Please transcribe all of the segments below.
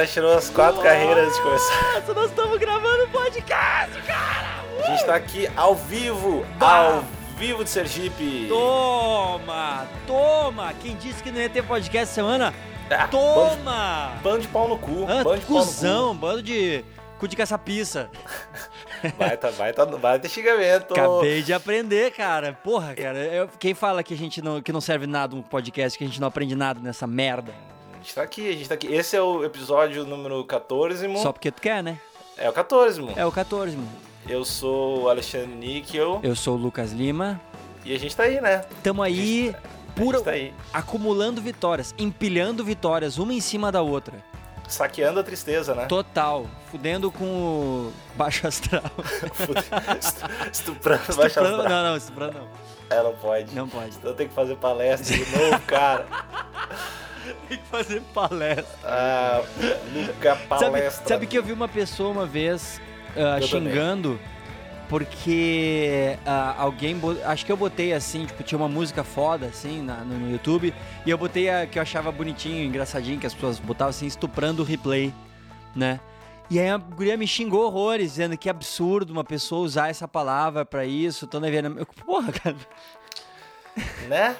cara tirou as quatro carreiras antes de começar. Nossa, nós estamos gravando podcast, cara! A gente tá aqui ao vivo, Bah. ao vivo de Sergipe. Toma! Toma! Quem disse que não ia ter podcast semana? Ah, Bando, Toma! de- bando de pau no cu. Ah, bando de pau no cuzão, bando de cu de caçapiça. Vai, tá, vai, tá, vai ter xingamento. Acabei de aprender, cara. Porra, cara. eu- quem fala que a gente não, que não serve nada um podcast, que a gente não aprende nada nessa merda? A gente tá aqui, a gente tá aqui. Esse é o episódio número 14. Só porque tu quer, né? É o 14. É o 14, mano. Eu sou o Alexandre Níquel Eu sou o Lucas Lima. e a gente tá aí, né? Tamo aí, A pura, tá aí. acumulando vitórias, empilhando vitórias, uma em cima da outra. Saqueando a tristeza, né? Total. Fudendo com o baixo astral. Estu- Estuprando baixa Estuprando- astral. não, não, estuprando não. É, não pode. Não pode. Então tem que fazer palestra de novo, cara. Tem que fazer palestra. Ah, Sabe, palestra. sabe que eu vi uma pessoa uma vez Eu xingando porque ah, alguém. Acho que eu botei assim, tipo, tinha uma música foda assim na- no, no YouTube. E eu botei a que eu achava bonitinho, engraçadinho, que as pessoas botavam assim, estuprando o replay, né? E aí a guria me xingou horrores, dizendo que absurdo uma pessoa usar essa palavra pra isso. Tô vendo. Eu, porra, cara. Né?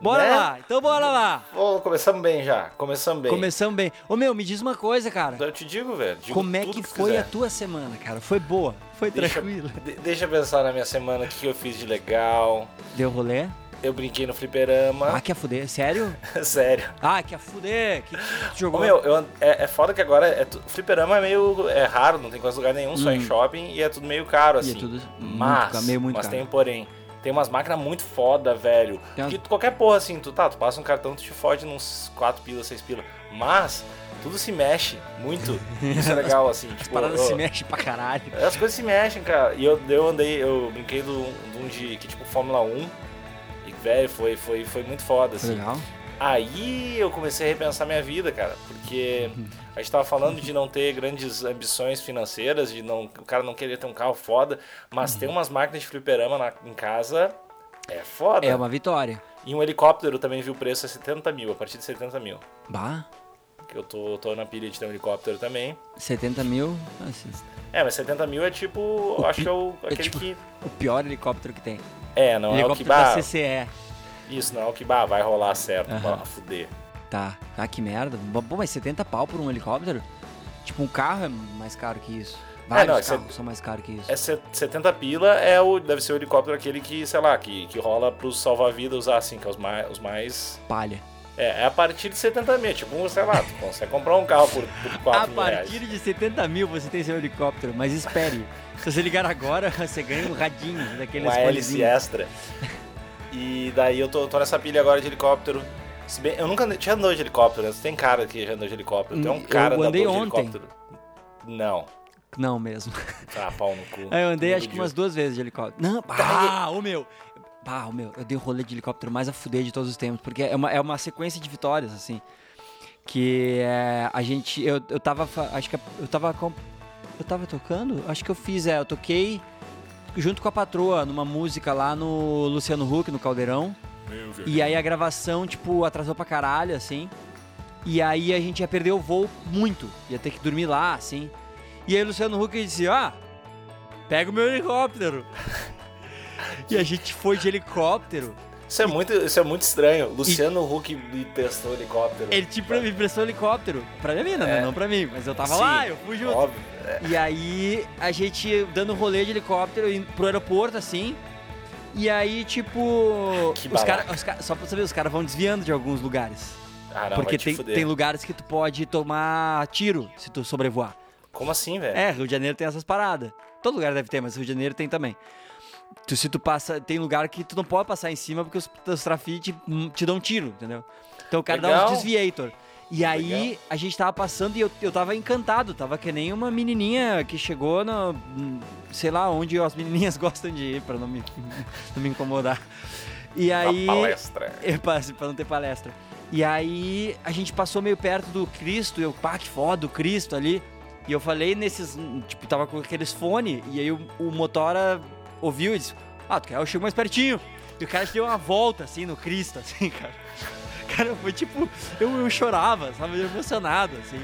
Bora Né? lá, então bora lá. Ô, começamos bem já. Começamos bem. Começamos bem. Ô meu, me diz uma coisa, cara. Eu te digo, velho. digo Como é tudo que tu foi quiser. a tua semana, cara? Foi boa? Foi Deixa, tranquila? de- deixa eu pensar na minha semana, o que que eu fiz de legal. Deu rolê? Eu brinquei no fliperama. Ah, quer fuder? Sério? Sério. Ah, quer fuder? Que, que tu Ô, jogou? meu, eu, é, é foda que agora é tu, fliperama é meio é raro, não tem quase lugar nenhum, só em Hum. shopping e é tudo meio caro, E assim. é tudo muito mas, ca- meio muito mas caro. tem um porém. Tem umas máquinas muito foda, velho. Tem Que qualquer porra assim, tu tá, tu passa um cartão, tu te fode nos 4 pila, 6 pila. Mas tudo se mexe muito. Isso é legal, assim. As tipo, paradas eu- se mexem pra caralho. As coisas se mexem, cara. E eu, eu andei, eu brinquei de um de que tipo Fórmula 1. E, velho, foi, foi, foi muito foda, assim. Legal. Aí eu comecei a repensar minha vida, cara, porque a gente tava falando de não ter grandes ambições financeiras, de não, o cara não querer ter um carro foda, mas Uhum. ter umas máquinas de fliperama na- em casa é foda. É uma vitória. E um helicóptero também vi o preço é 70 mil, a partir de 70 mil. Bah, Que eu tô, tô na pilha de ter um helicóptero também. 70 mil. assim, É, mas 70 mil é tipo, eu acho que é o, é aquele tipo- que... o pior helicóptero que tem. É, não é o que... helicóptero da Bah, CCE. isso, não é o que bah, vai rolar certo, pra fuder. Tá. Ah, que merda. Pô, mas 70 pau por um helicóptero? Tipo, um carro é mais caro que isso. Vários não, é carros cê- são mais caros que isso. É set- 70 pila é o deve ser o helicóptero aquele que, sei lá, que, que rola pros salva-vidas usar assim, que é os mais, os mais Palha. é, é a partir de 70 mil, tipo, um, sei lá, tu consegue comprar um carro por, por 4 A mil partir reais. de 70 mil você tem seu helicóptero, mas espere. Se você ligar agora, você ganha um radinho daqueles Uma hélice extra. E daí eu tô, tô nessa pilha agora de helicóptero. Se bem, eu nunca andei- tinha andado de helicóptero, né? Você tem cara que já andou de helicóptero, é Hum, um cara eu andei andador de ontem. helicóptero. Não, Não mesmo. tá, pau no cu. Eu andei acho que umas duas vezes de helicóptero. Não, ah, o meu. Bah, o meu, eu dei o rolê de helicóptero mais a fuder de todos os tempos, porque é uma, é uma sequência de vitórias, assim. Que é, a gente. Eu, eu tava. Acho que eu tava. Eu tava tocando? Acho que eu fiz, é. Eu toquei junto com a patroa numa música lá no Luciano Huck, no Caldeirão. E aí a gravação, tipo, atrasou pra caralho, assim. E aí a gente ia perder o voo muito. Ia ter que dormir lá, assim. E aí o Luciano Huck disse, ó, pega o meu helicóptero. e a gente foi de helicóptero. Isso é muito, isso é muito estranho. Luciano Huck me testou helicóptero. Ele tipo me emprestou o helicóptero. Pra minha mina, né? É. Não pra mim. Mas eu tava Sim, lá, eu fui junto. Óbvio. é. E aí a gente dando rolê de helicóptero indo pro aeroporto, assim. E aí, tipo. Que os cara, só pra saber, os caras vão desviando de alguns lugares. Ah, não, porque te tem, fuder. tem lugares que tu pode tomar tiro se tu sobrevoar. Como assim, velho? É, Rio de Janeiro tem essas paradas. Todo lugar deve ter, mas Rio de Janeiro tem também. Tu, se tu passa, tem lugar que tu não pode passar em cima porque os, os trafites te, te dão um tiro, entendeu? Então o cara dá Legal. uns desviator. E aí Legal. a gente tava passando e eu, eu tava encantado, tava que nem uma menininha que chegou no, sei lá, onde as menininhas gostam de ir pra não me, não me incomodar. E Uma aí palestra. passe pra não ter palestra. E aí a gente passou meio perto do Cristo, e eu, pá, que foda, o Cristo ali. E eu falei nesses, tipo, tava com aqueles fones, e aí o, o motora ouviu e disse, ah, tu quer? Eu chego mais pertinho. E o cara deu uma volta, assim, no Cristo, assim, cara. Cara, foi tipo, eu, eu chorava, sabe, emocionado, assim.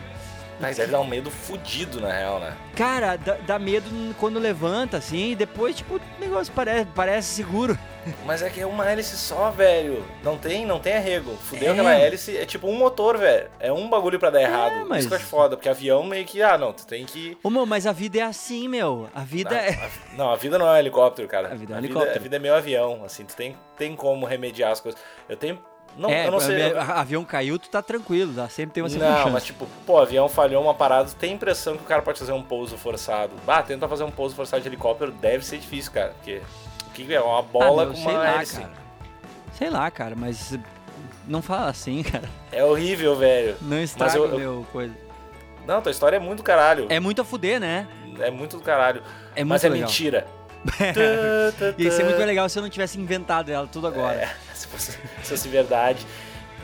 Mas deve dar um medo fudido, na real, né? Cara, dá, dá medo quando levanta, assim, e depois, tipo, o negócio parece, parece seguro. Mas é que é uma hélice só, velho. Não tem, não tem arrego. Fudeu É. aquela hélice, é tipo um motor, velho. É um bagulho pra dar errado. mas- Isso que eu acho foda, porque avião meio que, ah, não, tu tem que... Ô, meu, mas a vida é assim, meu. A vida é. A- não, a vida não é um helicóptero, cara. A vida é um a helicóptero. a vida é meio avião, assim, tu tem, tem como remediar as coisas. Eu tenho... Não, é, eu não sei... avião caiu, tu tá tranquilo, dá, sempre tem uma segunda Não, chance. mas tipo, pô, avião falhou uma parada, tu tem a impressão que o cara pode fazer um pouso forçado. Ah, tenta fazer um pouso forçado de helicóptero, deve ser difícil, cara. Porque o que é? Uma bola Ah, meu, com sei uma lá, hélice. cara. Sei lá, cara, mas não fala assim, cara. É horrível, velho. Não estraga eu- o meu coisa. Não, tua história é muito caralho. É muito a fuder, né? É muito do caralho. É muito Mas é legal. mentira. Ia ser muito legal se eu não tivesse inventado ela tudo agora. É, se fosse, se fosse verdade.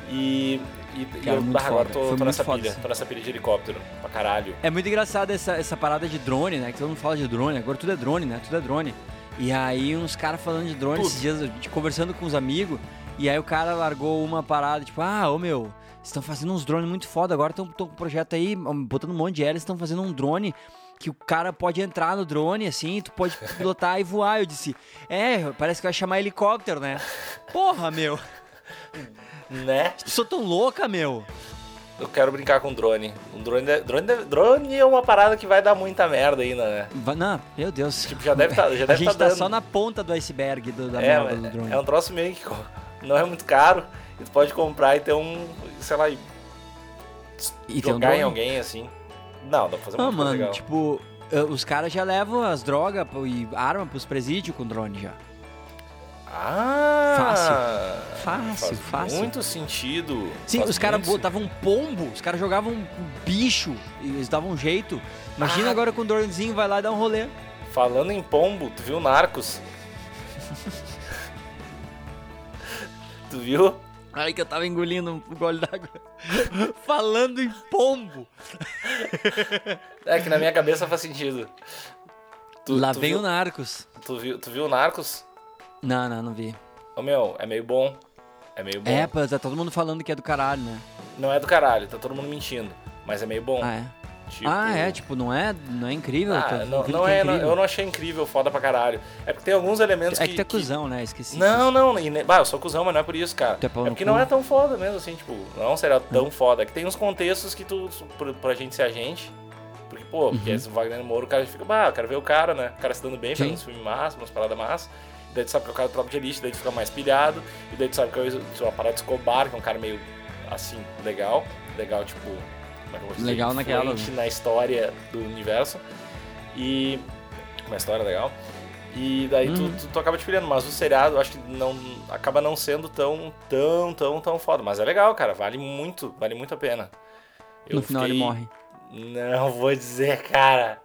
E, e, Cara, eu muito ah, agora tô, tô nessa foda, pilha. assim. Tô nessa pilha de helicóptero. Pra caralho. É muito engraçado essa, essa parada de drone, né? Que todo mundo fala de drone, agora tudo é drone, né? Tudo é drone. E aí uns caras falando de drone esses dias, gente conversando com uns amigos, e aí o cara largou uma parada, tipo, ah, ô meu, estão fazendo uns drones muito foda, agora estão com um projeto aí, botando um monte de hélice, estão fazendo um drone que o cara pode entrar no drone, assim, tu pode pilotar e voar. Eu disse, é, parece que vai chamar helicóptero, né? Porra, meu, Né? sou tão louca, meu. Eu quero brincar com drone. Um drone, de- drone, de- drone é uma parada que vai dar muita merda ainda, né? Não, meu Deus. Tipo, já deve tá, já a deve gente tá tá dando. só na ponta do iceberg do, da é, merda do drone. é um troço meio que não é muito caro. E tu pode comprar e ter um, sei lá, e E tem um jogar em alguém assim. Não, dá pra fazer uma coisa mano, legal. tipo, os caras já levam as drogas e arma pros presídios com drone já. Ah! Fácil, faz fácil. Muito sentido. Sim, Faz os caras botavam um pombo, os caras jogavam um bicho, e eles davam um jeito. Imagina Ah. agora com o dronezinho vai lá e dá um rolê. Falando em pombo, tu viu Narcos? tu viu? Ai, que eu tava engolindo um gole d'água. Falando em pombo. É que na minha cabeça faz sentido. Tu, lá tu vem viu, o Narcos. Tu viu, tu viu Narcos? Não, não, não vi. Ô meu, é meio bom. É meio bom. É, pô, tá todo mundo falando que é do caralho, né? Não é do caralho, tá todo mundo mentindo. Mas é meio bom. Ah, é? Tipo- Ah, é, tipo, não é, não é incrível? Ah, Tá não, não que é, incrível. eu não achei incrível, foda pra caralho. É porque tem alguns elementos É que. que tu é que- cuzão, né? Esqueci. Não, não, e ne- bah, eu sou cuzão, mas não é por isso, cara. É É porque cu. não é tão foda mesmo, assim, tipo, não é um serial tão foda. É que tem uns contextos que tu, pra, pra gente ser agente. Porque, pô, Uhum. porque esse Wagner Moura, o cara fica, bah, eu quero ver o cara, né? O cara se dando bem, Sim. fazendo uns filmes massa, umas paradas massas. Daí tu sabe que é o cara do de elite, daí tu fica mais pilhado. E daí tu sabe que é o de Escobar, que é um cara meio, assim, legal. Legal, tipo, é eu? Legal naquela, né? na história do universo. E... Uma história legal. E daí tu, Uhum. tu, tu acaba te pilhando, mas o seriado eu acho que não acaba não sendo tão, tão, tão, tão foda. Mas é legal, cara. Vale muito, vale muito a pena. No final ele fiquei- morre. Não vou dizer, cara.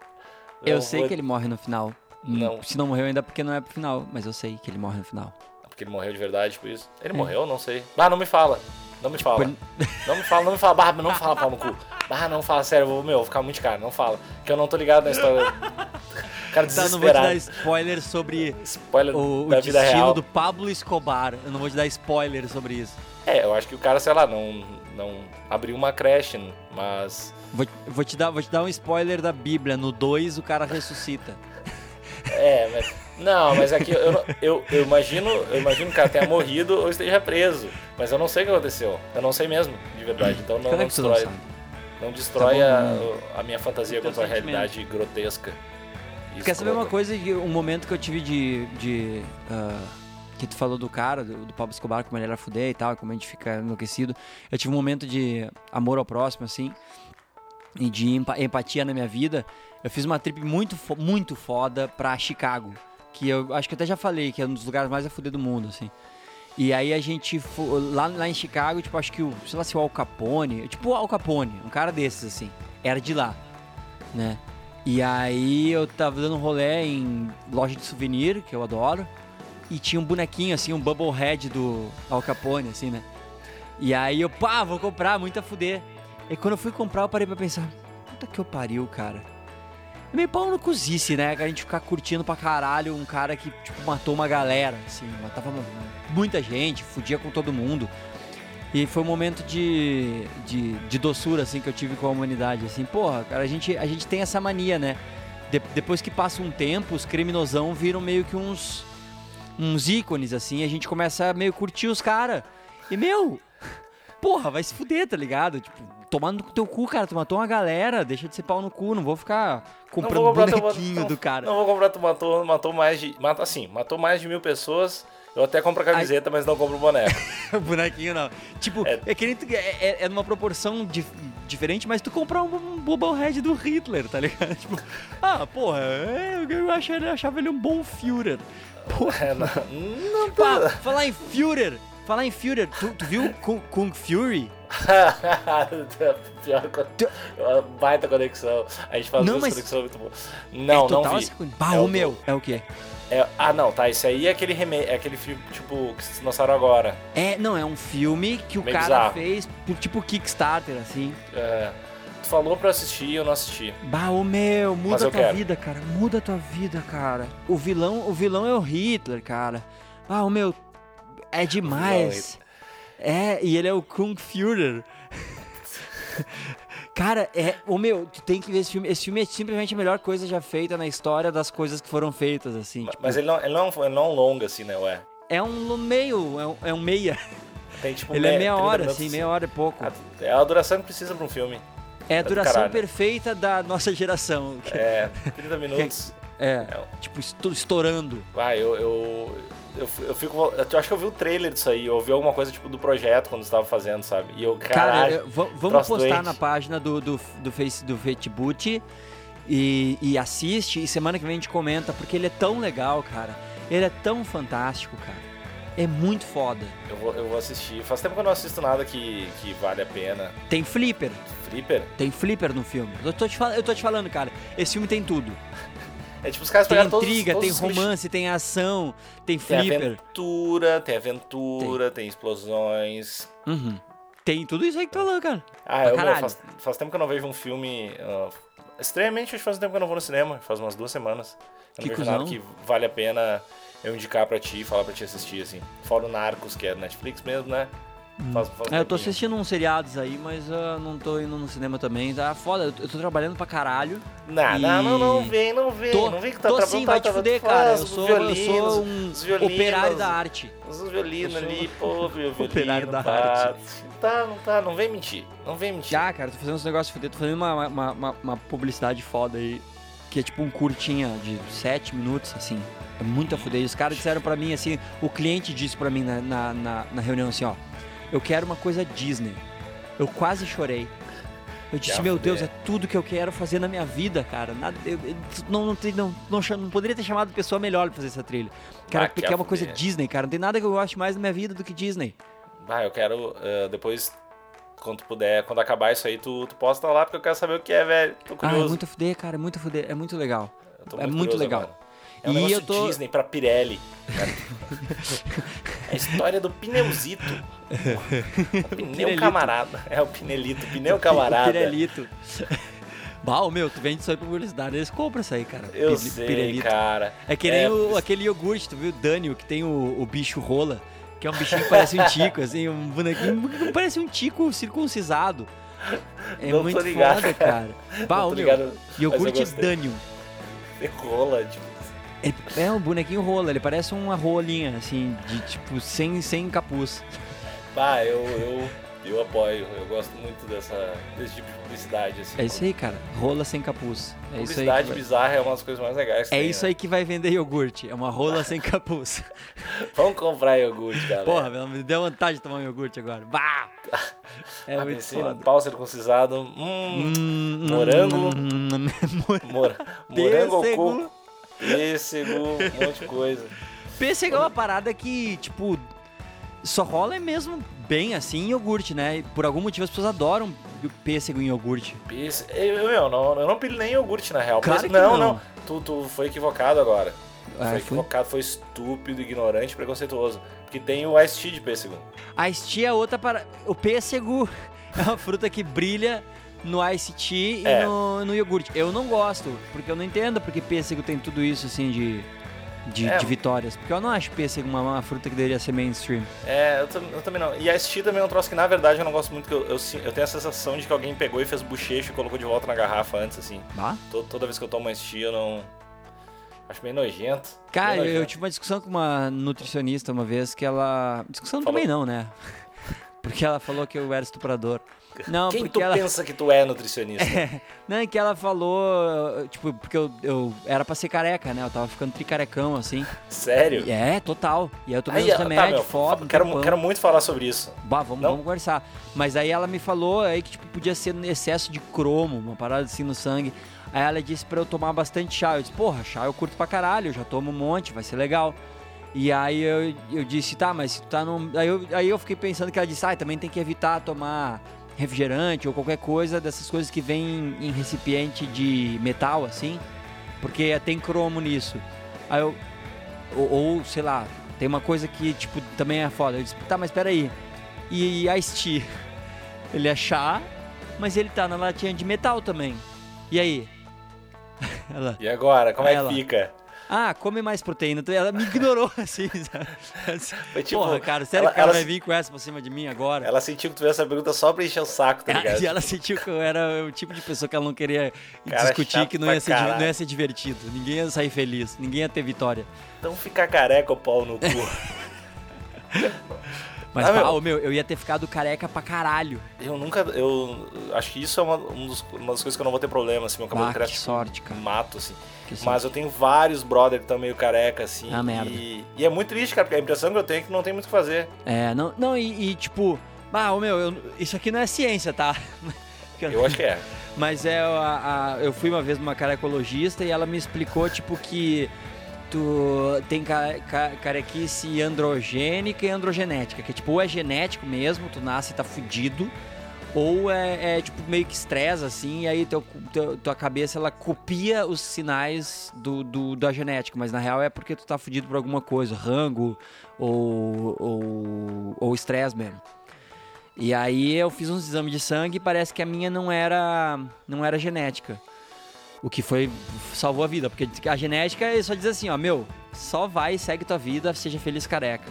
Eu sei vou- que ele morre no final. Hum, Não. Se não morreu ainda é porque não é pro final, mas eu sei que ele morre no final. Porque ele morreu de verdade, por isso. Ele É. morreu? Não sei. Ah, não me fala. Não me fala. ele- Não me fala, não me fala. Barra, não me fala pau no cu. Barra, não fala, sério, vou, meu, vou ficar muito caro. Não fala. Que eu não tô ligado na história. Cara Tá, não vou te dar desesperado. spoiler sobre Spoiler o, o destino do Pablo Escobar. Eu não vou te dar spoiler sobre isso. É, eu acho que o cara, sei lá, não, não abriu uma creche, mas... Vou, vou te dar, vou te dar um spoiler da Bíblia. No 2 o cara ressuscita. É, mas... Não, mas aqui eu, eu, eu imagino, eu imagino que o cara tenha morrido ou esteja preso. Mas eu não sei o que aconteceu. Eu não sei mesmo, de verdade. Então não, Como não não? Não destrói Tá a, bom. a minha fantasia contra a realidade grotesca. e Quer saber uma escrota. coisa? Um momento que eu tive de. de ah, que tu falou do cara, do, do Pablo Escobar, como ele era fuder e tal, como a gente fica enlouquecido. Eu tive um momento de amor ao próximo, assim, e de empa- empatia na minha vida. Eu fiz uma trip muito, fo- muito foda pra Chicago, que eu acho que eu até já falei, que é um dos lugares mais a fuder do mundo, assim. E aí a gente fo- lá, lá em Chicago, tipo, acho que o, sei lá se o Al Capone, tipo o Al Capone, um cara desses, assim, era de lá, né? E aí eu tava dando um rolê em loja de souvenir, que eu adoro, e tinha um bonequinho, assim, um Bubblehead do Al Capone, assim, né? E aí eu, pá, vou comprar, muito a fuder. E quando eu fui comprar, eu parei pra pensar, puta que eu pariu, cara. É meio pau no cozice, né? A gente ficar curtindo pra caralho um cara que, tipo, matou uma galera, assim, matava muita gente, fudia com todo mundo. E foi um momento de, de, de doçura, assim, que eu tive com a humanidade, assim. Porra, cara, a gente, a gente tem essa mania, né? De- depois que passa um tempo, os criminosão viram meio que uns, uns ícones, assim. A gente começa a meio curtir os caras. E, meu, porra, vai se fuder, tá ligado? Tipo, tomando no teu cu, cara. Tu matou uma galera, deixa de ser pau no cu. Não vou ficar comprando vou bonequinho não- do cara. Não vou comprar, tu matou, matou mais de. Mata, assim, matou mais de mil pessoas. Eu até compro a camiseta, mas não compro o boneco. bonequinho não. Tipo, É. é, que nem é, é, é numa proporção dif- diferente, mas tu comprar um, um Bubblehead do Hitler, tá ligado? Tipo, ah, porra, é, eu achava, eu achava ele um bom Führer. É, não, não Pá, falar em Führer, falar em Führer, tu, tu viu Kung, Kung Fury? Pior que uma baita conexão. A gente faz Não, duas mas- conexões muito boas. é Não, não total vi. essa coisa. Bah, É o meu, do- é o quê? É- ah, não, tá. Esse aí é aquele remake, é aquele filme, tipo, que se lançaram agora. É, não, é um filme que o Meio cara bizarro. fez por tipo Kickstarter, assim. É, tu falou pra assistir e eu não assisti. Bah, ô meu, muda tua quero. vida, cara. Muda a tua vida, cara. O vilão, o vilão é o Hitler, cara. Ah, o meu, é demais. É, e ele é o Kung Führer. cara, é, o meu, tu tem que ver esse filme. Esse filme é simplesmente a melhor coisa já feita na história das coisas que foram feitas, assim. Ma- tipo, Mas ele não, ele, não, ele não é um longa, assim, né, ué? é um meio, é um, é um meia. Tem, tipo, Ele é me- meia 30 hora, assim, meia hora e pouco. Ah, É a duração que precisa pra um filme. É a do duração caralho. perfeita da nossa geração. É, 30 minutos. É, É, tipo, esto- estourando. Ah, eu, eu, eu, eu fico. Eu acho que eu vi o trailer disso aí. Eu ouvi alguma coisa tipo do projeto quando estava fazendo, sabe? E eu, Cara, caralho. eu- va- vamos postar doente. na página do, do, do Face do Facebook e, e assiste e semana que vem a gente comenta, porque ele é tão legal, cara. Ele é tão fantástico, cara. É muito foda. Eu, vou, eu vou assistir. Faz tempo que eu não assisto nada que, que vale a pena. Tem flipper, Flipper? tem flipper no filme. Eu tô te, eu tô te falando, cara. Esse filme tem tudo. É tipo, os caras Tem pegaram todos, intriga, todos tem romance, tem ação, tem Tem flipper. aventura, tem aventura, tem, explosões. Uhum. Tem tudo isso aí que tu falou, cara. Ah, Pra eu, meu, faz, faz tempo que eu não vejo um filme. ah, estranhamente, acho que faz tempo que eu não vou no cinema. Faz umas duas semanas. Eu Que não vejo nada que vale a pena eu indicar pra ti, falar pra ti assistir, assim. Fora o Narcos, que é Netflix mesmo, né? Faz, faz um É, eu tô assistindo uns seriados aí, mas ah, não tô indo no cinema também. Tá foda, eu tô- eu trabalhando pra caralho. Não, E- não, não, não vem, não vem. Tô, não vem que tá tô sim, tá vai te fuder, faz cara. Eu sou, eu violinos, sou um os violinos, operário da arte. Os violinos Eu sou ali, pô, violino, operário da pá. arte. Tá, não tá, não vem mentir. Não vem mentir. Ah, cara, tô fazendo uns negócios fuder, tô fazendo uma, uma, uma, uma publicidade foda aí, que é tipo um curtinha de 7 minutos, assim. É muito a fuder. E os caras disseram pra mim, assim, o cliente disse pra mim na, na, na, na reunião assim, ó, eu quero uma coisa Disney. Eu quase chorei. Eu disse, meu Deus, é tudo que eu quero fazer na minha vida, cara. Nada, eu, eu- não, não, não, não, não poderia ter chamado pessoa melhor pra fazer essa trilha. Cara, Ah, porque que é uma coisa. Disney, cara. Não tem nada que eu goste mais na minha vida do que Disney. Ah, eu quero, eh, depois, quando puder, quando acabar isso aí, tu, tu posta lá, porque eu quero saber o que é, velho. Tô Ah, curioso. é muito fuder, cara. É muito fuder. É muito legal. É muito curioso legal. agora. É um E eu tô- Disney pra Pirelli. cara. A história do pneuzito. O pneu camarada. É o pinelito, pneu camarada. O Pirelito. Bah, ô, meu, tu vende isso aí pra publicidade, eles compram isso aí, cara. Eu Pi- sei, Pirelito. cara. É que nem É, o, aquele iogurte, tu viu? Daniel, que tem o, o bicho rola, que é um bichinho que parece um tico, assim, um bonequinho que parece um tico circuncisado. É Não muito ligado, foda, cara. Bah, ô, tô meu, ligado, iogurte. Daniel. Rola, tipo. É, é um bonequinho rola, ele parece uma rolinha, assim, de tipo, sem, sem capuz. Bah, eu, eu, eu apoio. Eu gosto muito dessa, desse tipo de publicidade. Assim. É isso aí, cara. Rola sem capuz. É. Publicidade vai- bizarra é uma das coisas mais legais. É tem, isso né? aí que vai vender iogurte. É uma rola sem capuz. Vamos comprar iogurte, galera. Porra, me deu vontade de tomar um iogurte agora. Bah! É ah, muito foda. pau circuncisado. Hum, Hum, morango. hum, hum, mor- mora, morango Pêssego. coco. Pêssego, um monte de coisa. Pêssego é uma parada que, tipo, só rola mesmo bem assim em iogurte, né? E por algum motivo as pessoas adoram pêssego em iogurte. Pêssego. Eu, eu, não, eu não pilho nem iogurte, na real. Claro Pêssego- que não, não. não. Tu, tu foi equivocado agora. Ah, foi foi? equivocado, foi estúpido, ignorante, preconceituoso. Porque tem o Ice Tea de pêssego. A Ice Tea é outra para. O pêssego é uma fruta que brilha no Ice Tea e É. no, no iogurte. Eu não gosto, porque eu não entendo porque pêssego tem tudo isso assim de. de, É. de vitórias. Porque eu não acho pêssego uma, uma fruta que deveria ser mainstream. É, eu, eu também não. E a tea também é um troço que, na verdade, eu não gosto muito, que eu, eu, eu tenho a sensação de que alguém pegou e fez bochecho e colocou de volta na garrafa antes, assim. Bah? To- Toda vez que eu tomo tea, eu não... Acho meio nojento. Cara, Meio eu, eu nojento. tive uma discussão com uma nutricionista uma vez que ela. Discussão Falou. também não, né? Porque ela falou que eu era estuprador. Não, Quem tu ela. pensa que tu é nutricionista? Não, é que ela falou, tipo, porque eu, eu era pra ser careca, né? Eu tava ficando tricarecão, assim. Sério? E É, total. E aí eu tomei Aí, uns tá, remédios, meu, foda, um quero, quero muito falar sobre isso. Bah, vamos, Não? vamos conversar. Mas aí ela me falou aí que tipo, podia ser excesso de cromo, uma parada assim no sangue. Aí ela disse pra eu tomar bastante chá. Eu disse, porra, chá eu curto pra caralho, eu já tomo um monte, vai ser legal. E aí eu, eu disse, tá, mas tu tá num. Aí eu, aí eu fiquei pensando que ela disse, ah, também tem que evitar tomar refrigerante ou qualquer coisa dessas coisas que vem em recipiente de metal, assim, porque tem cromo nisso. Aí eu. Ou, ou, sei lá, tem uma coisa que, tipo, também é foda. Eu disse, tá, mas peraí. E Ice Tea? Ele é chá, mas ele tá na latinha de metal também. E aí? Ela, E agora, como é Ela. que fica? Ah, come mais proteína. Ela me ignorou, assim, sabe? Tipo, Porra, cara, sério ela- que o cara ela vai vir com essa pra cima de mim agora? Ela sentiu que tu fez essa pergunta só pra encher o saco, tá ligado? E ela sentiu que eu era o tipo de pessoa que ela não queria Cara discutir, chato que não ia, ser, caralho. não ia ser divertido. Ninguém ia sair feliz, ninguém ia ter vitória. Então fica careca o pau no cu. Mas, Ah, ô, meu, eu ia ter ficado careca pra caralho. eu nunca. Eu acho que isso é uma, um dos- uma das coisas que eu não vou ter problema, assim. Meu cabelo Bah, cresce que sorte, cara. mato, assim. Mas eu tenho vários brother que estão meio careca, assim. Ah, e, merda. e é muito triste, cara, porque a impressão que eu tenho é que não tem muito o que fazer. É, não, não e, e, tipo, ah, meu, eu- isso aqui não é ciência, tá? Eu acho que é. Mas é a, a- eu fui uma vez numa carecologista e ela me explicou tipo que tu tem ca, ca- carequice androgênica e androgenética, que tipo ou é genético mesmo, tu nasce e tá fudido, ou é, é, tipo meio que estresse assim, e aí teu, teu- tua cabeça ela copia os sinais do, do- da genética, mas na real é porque tu tá fudido por alguma coisa, rango ou ou ou estresse mesmo. E aí eu fiz uns exames de sangue e parece que a minha não era não era genética. O que foi salvou a vida, porque a genética só diz assim, ó, meu, só vai, segue tua vida, seja feliz careca.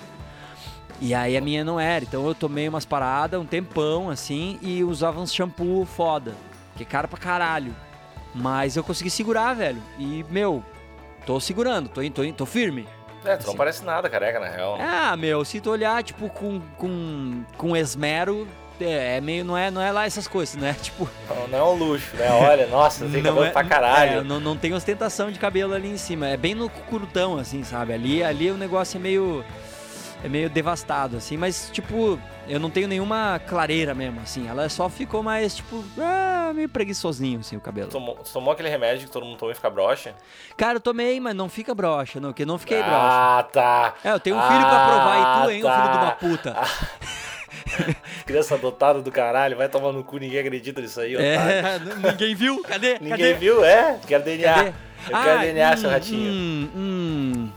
E aí a minha não era, então eu tomei umas paradas um tempão assim e usava uns shampoo foda, que é caro pra caralho. Mas eu consegui segurar, velho. E meu, tô segurando, tô, tô, tô firme. É, tu não Sim. parece nada careca, na real. Ah, meu, se tu olhar, tipo, com, com, com esmero, é, é meio, não é, não é lá essas coisas, né? Tipo, Não, não é um luxo, né? Olha, nossa, tem cabelo é, pra caralho. é, não, não tem ostentação de cabelo ali em cima, é bem no curutão, assim, sabe? Ali, ali o negócio é meio, é meio devastado, assim, mas, tipo, eu não tenho nenhuma clareira mesmo, assim, ela só ficou mais, tipo, ah, meio preguiçosinho, assim, o cabelo. Tomou, tomou aquele remédio que todo mundo toma e fica broxa? Cara, eu tomei, mas não fica broxa, não, que não fiquei broxa. ah, tá. É, eu tenho um filho pra provar, e tu, hein, Ah, o filho de uma tá. puta. Criança adotada do caralho, vai tomar no cu, ninguém acredita nisso aí, otário. É, ninguém viu? Cadê? Ninguém Cadê? viu, é? Quero DNA. Cadê? Eu quero Ah, DNA, seu hum, ratinho. Hum, hum,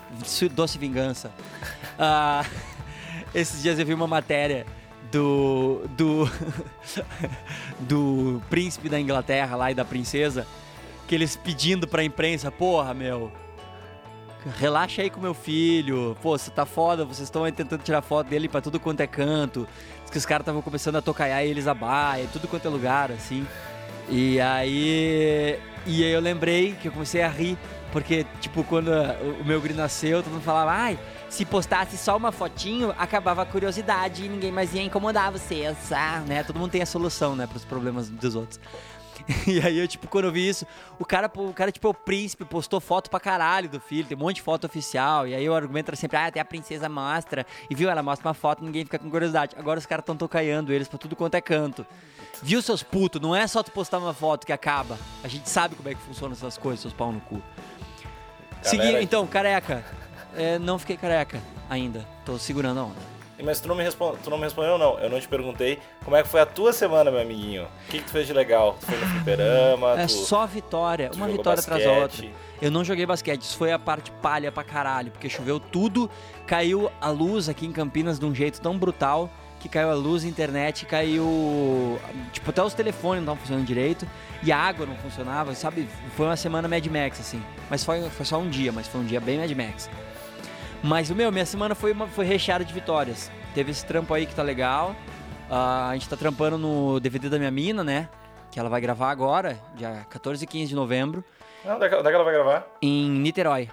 doce vingança. Ah, esses dias eu vi uma matéria do do do príncipe da Inglaterra lá e da princesa que eles pedindo pra imprensa, porra, meu, relaxa aí com meu filho, pô, você tá foda, vocês estão aí tentando tirar foto dele pra tudo quanto é canto. Que os caras estavam começando a tocaiar eles a baia, tudo quanto é lugar, assim. E aí. E aí eu lembrei que eu comecei a rir, porque, tipo, quando o meu guri nasceu, todo mundo falava, ai, se postasse só uma fotinho, acabava a curiosidade e ninguém mais ia incomodar vocês, ah, né? Todo mundo tem a solução, né, pros problemas dos outros. E aí eu, tipo, quando eu vi isso, o cara, o cara, tipo, é o príncipe, postou foto pra caralho do filho, tem um monte de foto oficial, e aí o argumento era sempre, ah, até a princesa mostra, e viu, ela mostra uma foto, ninguém fica com curiosidade. Agora os caras estão tocaiando eles pra tudo quanto é canto. Viu, seus putos? Não é só tu postar uma foto que acaba. A gente sabe como é que funcionam essas coisas, seus pau no cu. Seguindo, então, careca. É, não fiquei careca ainda. Tô segurando a onda. Mas tu não, me tu não me respondeu, não. Eu não te perguntei como é que foi a tua semana, meu amiguinho. O que, que tu fez de legal? Tu foi no fliperama? É tu, só vitória, uma vitória atrás da basquete? outra. Eu não joguei basquete, isso foi a parte palha pra caralho, porque choveu tudo, caiu a luz aqui em Campinas de um jeito tão brutal que caiu a luz, a internet, caiu. Tipo, até os telefones não estavam funcionando direito e a água não funcionava, sabe? Foi uma semana Mad Max, assim. Mas foi, foi só um dia, mas foi um dia bem Mad Max. Mas, meu, minha semana foi, uma, foi recheada de vitórias. Teve esse trampo aí que tá legal. Uh, a gente tá trampando no DVD da minha mina, né? Que ela vai gravar agora, dia 14 e 15 de novembro. Não, onde é que ela vai gravar? Em Niterói.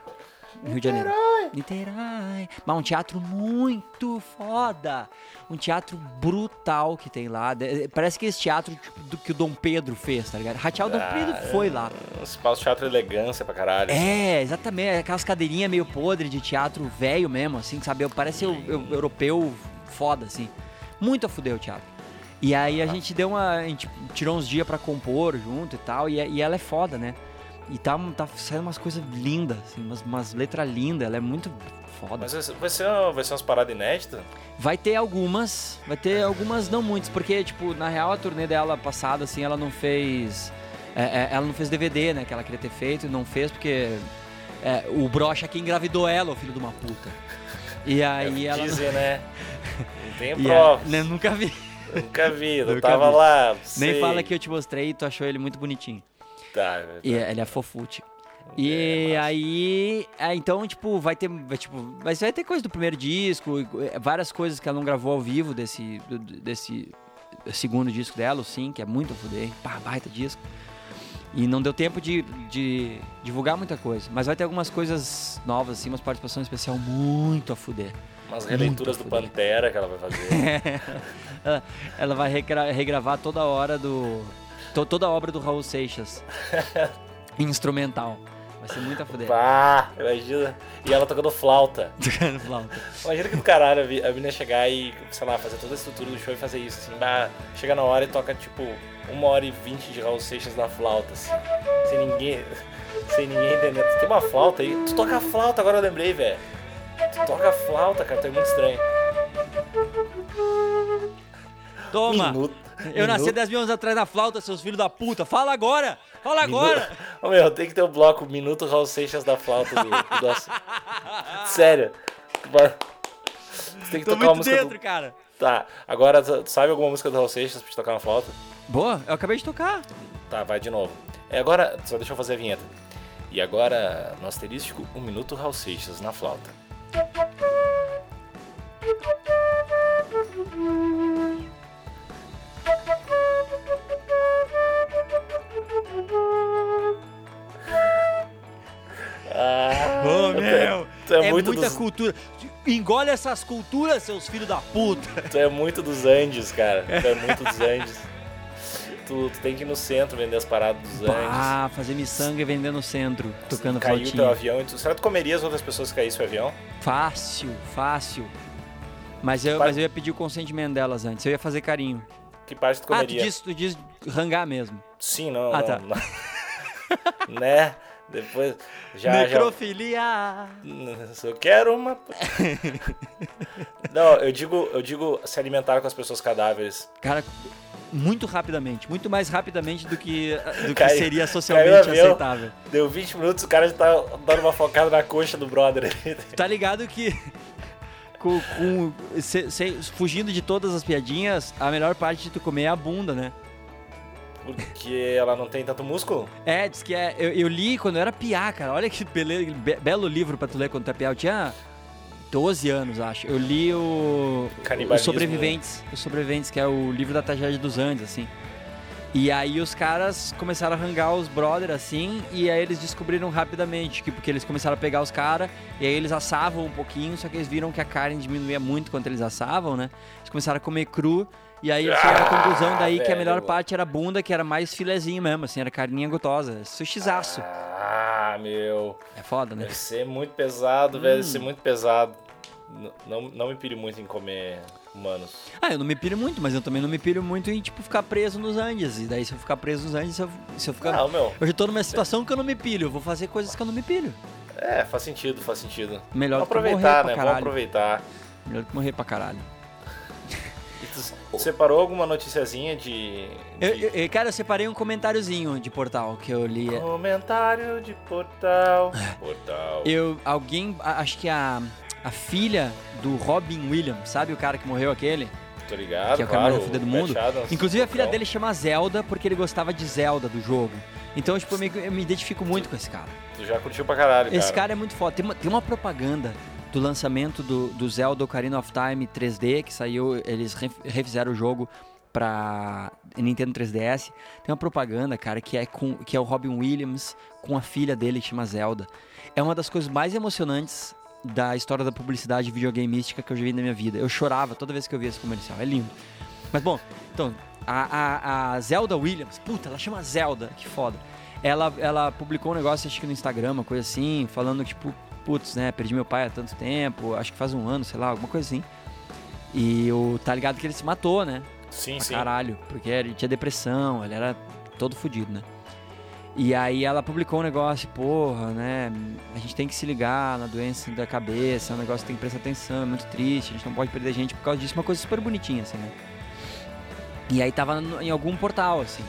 No Rio de Janeiro. Niterói. Mas um teatro muito foda. Um teatro brutal que tem lá. Parece que esse teatro tipo, do que o Dom Pedro fez, tá ligado? Ratear o Dom ah, Pedro foi lá. Esse espaço teatro elegância pra caralho. É, exatamente. Aquelas cadeirinhas meio podre de teatro velho mesmo, assim, sabe? Parece o, o, europeu foda, assim. Muito a fuder o teatro. E aí a ah. gente deu uma. A gente tirou uns dias pra compor junto e tal. E, e ela é foda, né? E tá, tá saindo umas coisas lindas, assim, umas, umas letras lindas, ela é muito foda. Mas vai ser, vai ser umas paradas inéditas? Vai ter algumas, vai ter algumas, não muitas, porque, tipo, na real a turnê dela passada, assim, ela não fez. É, é, ela não fez DVD, né, que ela queria ter feito, e não fez porque é, o brocha que engravidou ela, o filho de uma puta. E aí é, ela. Dizem, né? Não tem provas. Né, nunca vi. Nunca vi, não nunca tava vi. lá. Sei. Nem fala que eu te mostrei e tu achou ele muito bonitinho. Tá, é e ele é fofute. E é, aí, é, então, tipo, vai ter, vai, tipo, mas vai ter coisa do primeiro disco, é, várias coisas que ela não gravou ao vivo desse, desse segundo disco dela, sim, que é muito a fuder, pá, baita disco. E não deu tempo de, de divulgar muita coisa, mas vai ter algumas coisas novas, assim, umas participações especial muito a fuder. Umas releituras do Pantera que ela vai fazer. ela vai regravar toda hora do toda a obra do Raul Seixas. instrumental. Vai ser muito a fuder. Pá, imagina. E ela tocando flauta. Tocando flauta. Imagina que do caralho a menina chegar e, sei lá, fazer toda a estrutura do show e fazer isso, assim. Bah, chega na hora e toca, tipo, uma hora e vinte de Raul Seixas na flauta, assim. Sem ninguém. Sem ninguém entender. Tu tem uma flauta aí. Tu toca flauta, agora eu lembrei, velho. Tu toca flauta, cara, tu é muito estranho. Toma! Minuto. Eu nasci 10 mil anos atrás na flauta, seus filhos da puta. Fala agora! Fala agora! Ô, meu, tem que ter o um bloco Minuto Raul Seixas da flauta do, do Sério. Você tem que Tô tocar uma música. dentro, do... cara. Tá, agora, sabe alguma música do Raul Seixas pra te tocar na flauta? Boa, eu acabei de tocar. Tá, vai de novo. É agora, só deixa eu fazer a vinheta. E agora, no asterístico, um minuto Raul Seixas na flauta. É, é muita dos... cultura. Engole essas culturas, seus filhos da puta. Tu é muito dos Andes, cara. Tu é muito dos Andes. Tu, tu, tem que ir no centro vender as paradas dos Andes. Ah, fazer miçanga e vender no centro, tocando Caiu flautinha. teu avião. Tu, será que tu comeria as outras pessoas que caíssem o avião? Fácil, fácil. Mas eu, mas eu ia pedir o consentimento delas antes. Eu ia fazer carinho. Que parte tu comeria? Ah, tu diz, tu diz rangar mesmo. Sim, não. Ah, não, tá. Não. né? Depois já. Necrofilia! Já... Eu quero uma. Não, eu digo, eu digo se alimentar com as pessoas cadáveres. Cara, muito rapidamente. Muito mais rapidamente do que, do que seria socialmente aceitável. Deu 20 minutos, o cara já tá dando uma focada na coxa do brother. Tá ligado que. Com, com se, se, fugindo de todas as piadinhas, a melhor parte de tu comer é a bunda, né? Porque ela não tem tanto músculo? É, diz que é. Eu, eu li quando eu era piá, cara. Olha que beleza, be, belo livro pra tu ler quando tu é piá. Eu tinha 12 anos, acho. Eu li o. Os Sobreviventes. Os Sobreviventes, que é o livro da tragédia dos Andes, assim. E aí os caras começaram a rangar os brothers assim, e aí eles descobriram rapidamente que porque eles começaram a pegar os caras, e aí eles assavam um pouquinho, só que eles viram que a carne diminuía muito quando eles assavam, né? Eles começaram a comer cru, e aí eu cheguei à conclusão daí que a melhor parte era a bunda, que era mais filezinho mesmo, assim, era carninha gotosa. Sushizaço. Ah, meu. É foda, né? Deve ser muito pesado, hum. velho. Deve ser muito pesado. Não, não me pilho muito em comer humanos. Ah, eu não me pilho muito, mas eu também não me pilho muito em, tipo, ficar preso nos Andes. E daí, se eu ficar preso nos Andes, se eu, se eu ficar. Não, meu. Eu já tô numa situação que eu não me pilho. Eu vou fazer coisas que eu não me pilho. É, faz sentido, faz sentido. Melhor Vamos aproveitar, né? Vamos aproveitar. Melhor que morrer pra caralho. Separou alguma noticiazinha de. de... Eu, eu, cara, eu separei um comentáriozinho de portal que eu li. Comentário de portal. portal. Eu. Alguém. Acho que a. A filha do Robin Williams, sabe o cara que morreu aquele? Tô ligado, que é o cara mais claro, fuder do o mundo. Inclusive a filha então, dele chama Zelda porque ele gostava de Zelda do jogo. Então, tipo, eu me, eu me identifico muito com esse cara. Tu já curtiu pra caralho, Esse cara é muito foda. Tem uma, tem uma propaganda do lançamento do, do Zelda Ocarina of Time 3D, que saiu, eles re- refizeram o jogo pra Nintendo 3DS. Tem uma propaganda, cara, que é, com, que é o Robin Williams com a filha dele, que chama Zelda. É uma das coisas mais emocionantes da história da publicidade videogameística que eu já vi na minha vida. Eu chorava toda vez que eu via esse comercial. É lindo. Mas bom, então, a, a, a Zelda Williams, puta, ela chama Zelda, que foda. Ela, ela publicou um negócio, acho que no Instagram, uma coisa assim, falando tipo, putz, né, perdi meu pai há tanto tempo, acho que faz um ano, sei lá, alguma coisa assim. E o tá ligado que ele se matou, né? Sim, Pra sim. caralho, porque ele tinha depressão, ele era todo fudido, né? E aí ela publicou um negócio, porra, né? A gente tem que se ligar na doença da cabeça, é um negócio que tem que prestar atenção, é muito triste, a gente não pode perder gente por causa disso, uma coisa super bonitinha, assim, né? E aí tava em algum portal, assim.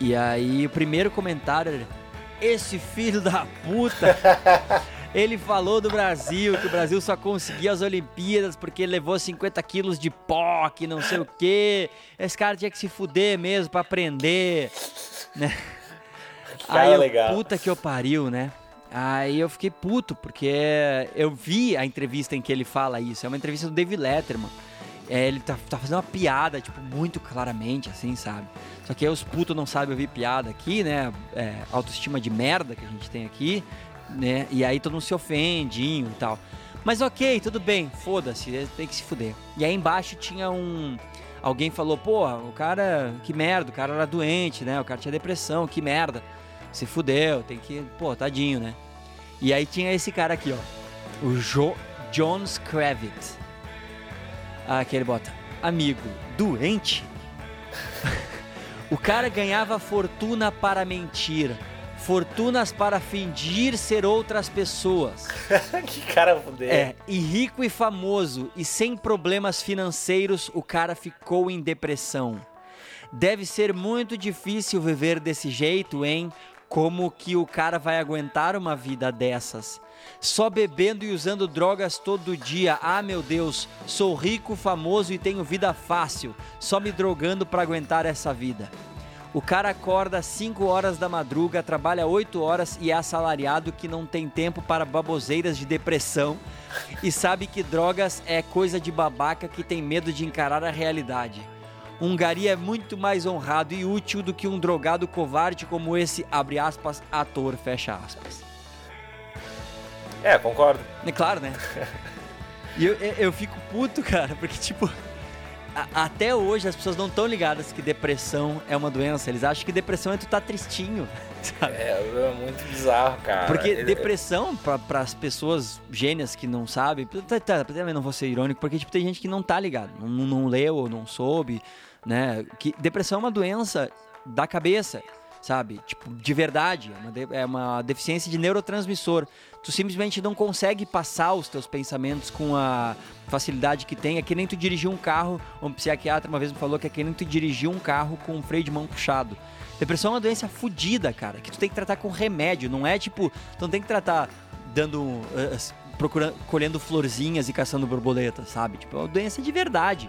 E aí o primeiro comentário era, esse filho da puta, ele falou do Brasil, que o Brasil só conseguia as Olimpíadas porque levou 50 quilos de pó, que não sei o quê. Esse cara tinha que se fuder mesmo pra aprender, né? Cara Aí eu, legal. puta que eu pariu, né? Aí eu fiquei puto, porque eu vi a entrevista em que ele fala isso. É uma entrevista do David Letterman. É, ele tá, tá fazendo uma piada, tipo, muito claramente, assim, sabe? Só que aí os putos não sabem ouvir piada aqui, né? É, autoestima de merda que a gente tem aqui, né? E aí todo mundo se ofendinho e tal. Mas ok, tudo bem, foda-se, tem que se fuder. E aí embaixo tinha um. Alguém falou, porra, o cara, que merda, o cara era doente, né? O cara tinha depressão, que merda. Se fudeu, tem que. Pô, tadinho, né? E aí tinha esse cara aqui, ó. O jo John Kravitz. Ah, que ele bota. Amigo, doente? o cara ganhava fortuna para mentir. Fortunas para fingir ser outras pessoas. que cara fuder. É, e rico e famoso e sem problemas financeiros, o cara ficou em depressão. Deve ser muito difícil viver desse jeito, hein? Como que o cara vai aguentar uma vida dessas? Só bebendo e usando drogas todo dia. Ah, meu Deus, sou rico, famoso e tenho vida fácil. Só me drogando para aguentar essa vida. O cara acorda às 5 horas da madruga, trabalha 8 horas e é assalariado que não tem tempo para baboseiras de depressão e sabe que drogas é coisa de babaca que tem medo de encarar a realidade. Um gari é muito mais honrado e útil do que um drogado covarde como esse, abre aspas, ator, fecha aspas. É, concordo. É claro, né? E eu, eu, fico puto, cara, porque, tipo, a- até hoje as pessoas não estão ligadas que depressão é uma doença. Eles acham que depressão é tu tá tristinho, sabe? É, é muito bizarro, cara. Porque Ele- depressão, para as pessoas gênias que não sabem, tá, tá, também não vou ser irônico, porque tipo, tem gente que não tá ligado, não, não leu ou não soube, né? Que depressão é uma doença da cabeça, sabe? Tipo, de verdade, é uma, de- é uma deficiência de neurotransmissor. Tu simplesmente não consegue passar os teus pensamentos com a facilidade que tem. É que nem tu dirigir um carro, um psiquiatra uma vez me falou que é que nem tu dirigir um carro com um freio de mão puxado. Depressão é uma doença fodida, cara, que tu tem que tratar com remédio, não é tipo, tu não tem que tratar dando eh, procurando colhendo florzinhas e caçando borboletas, sabe? Tipo, é uma doença de verdade.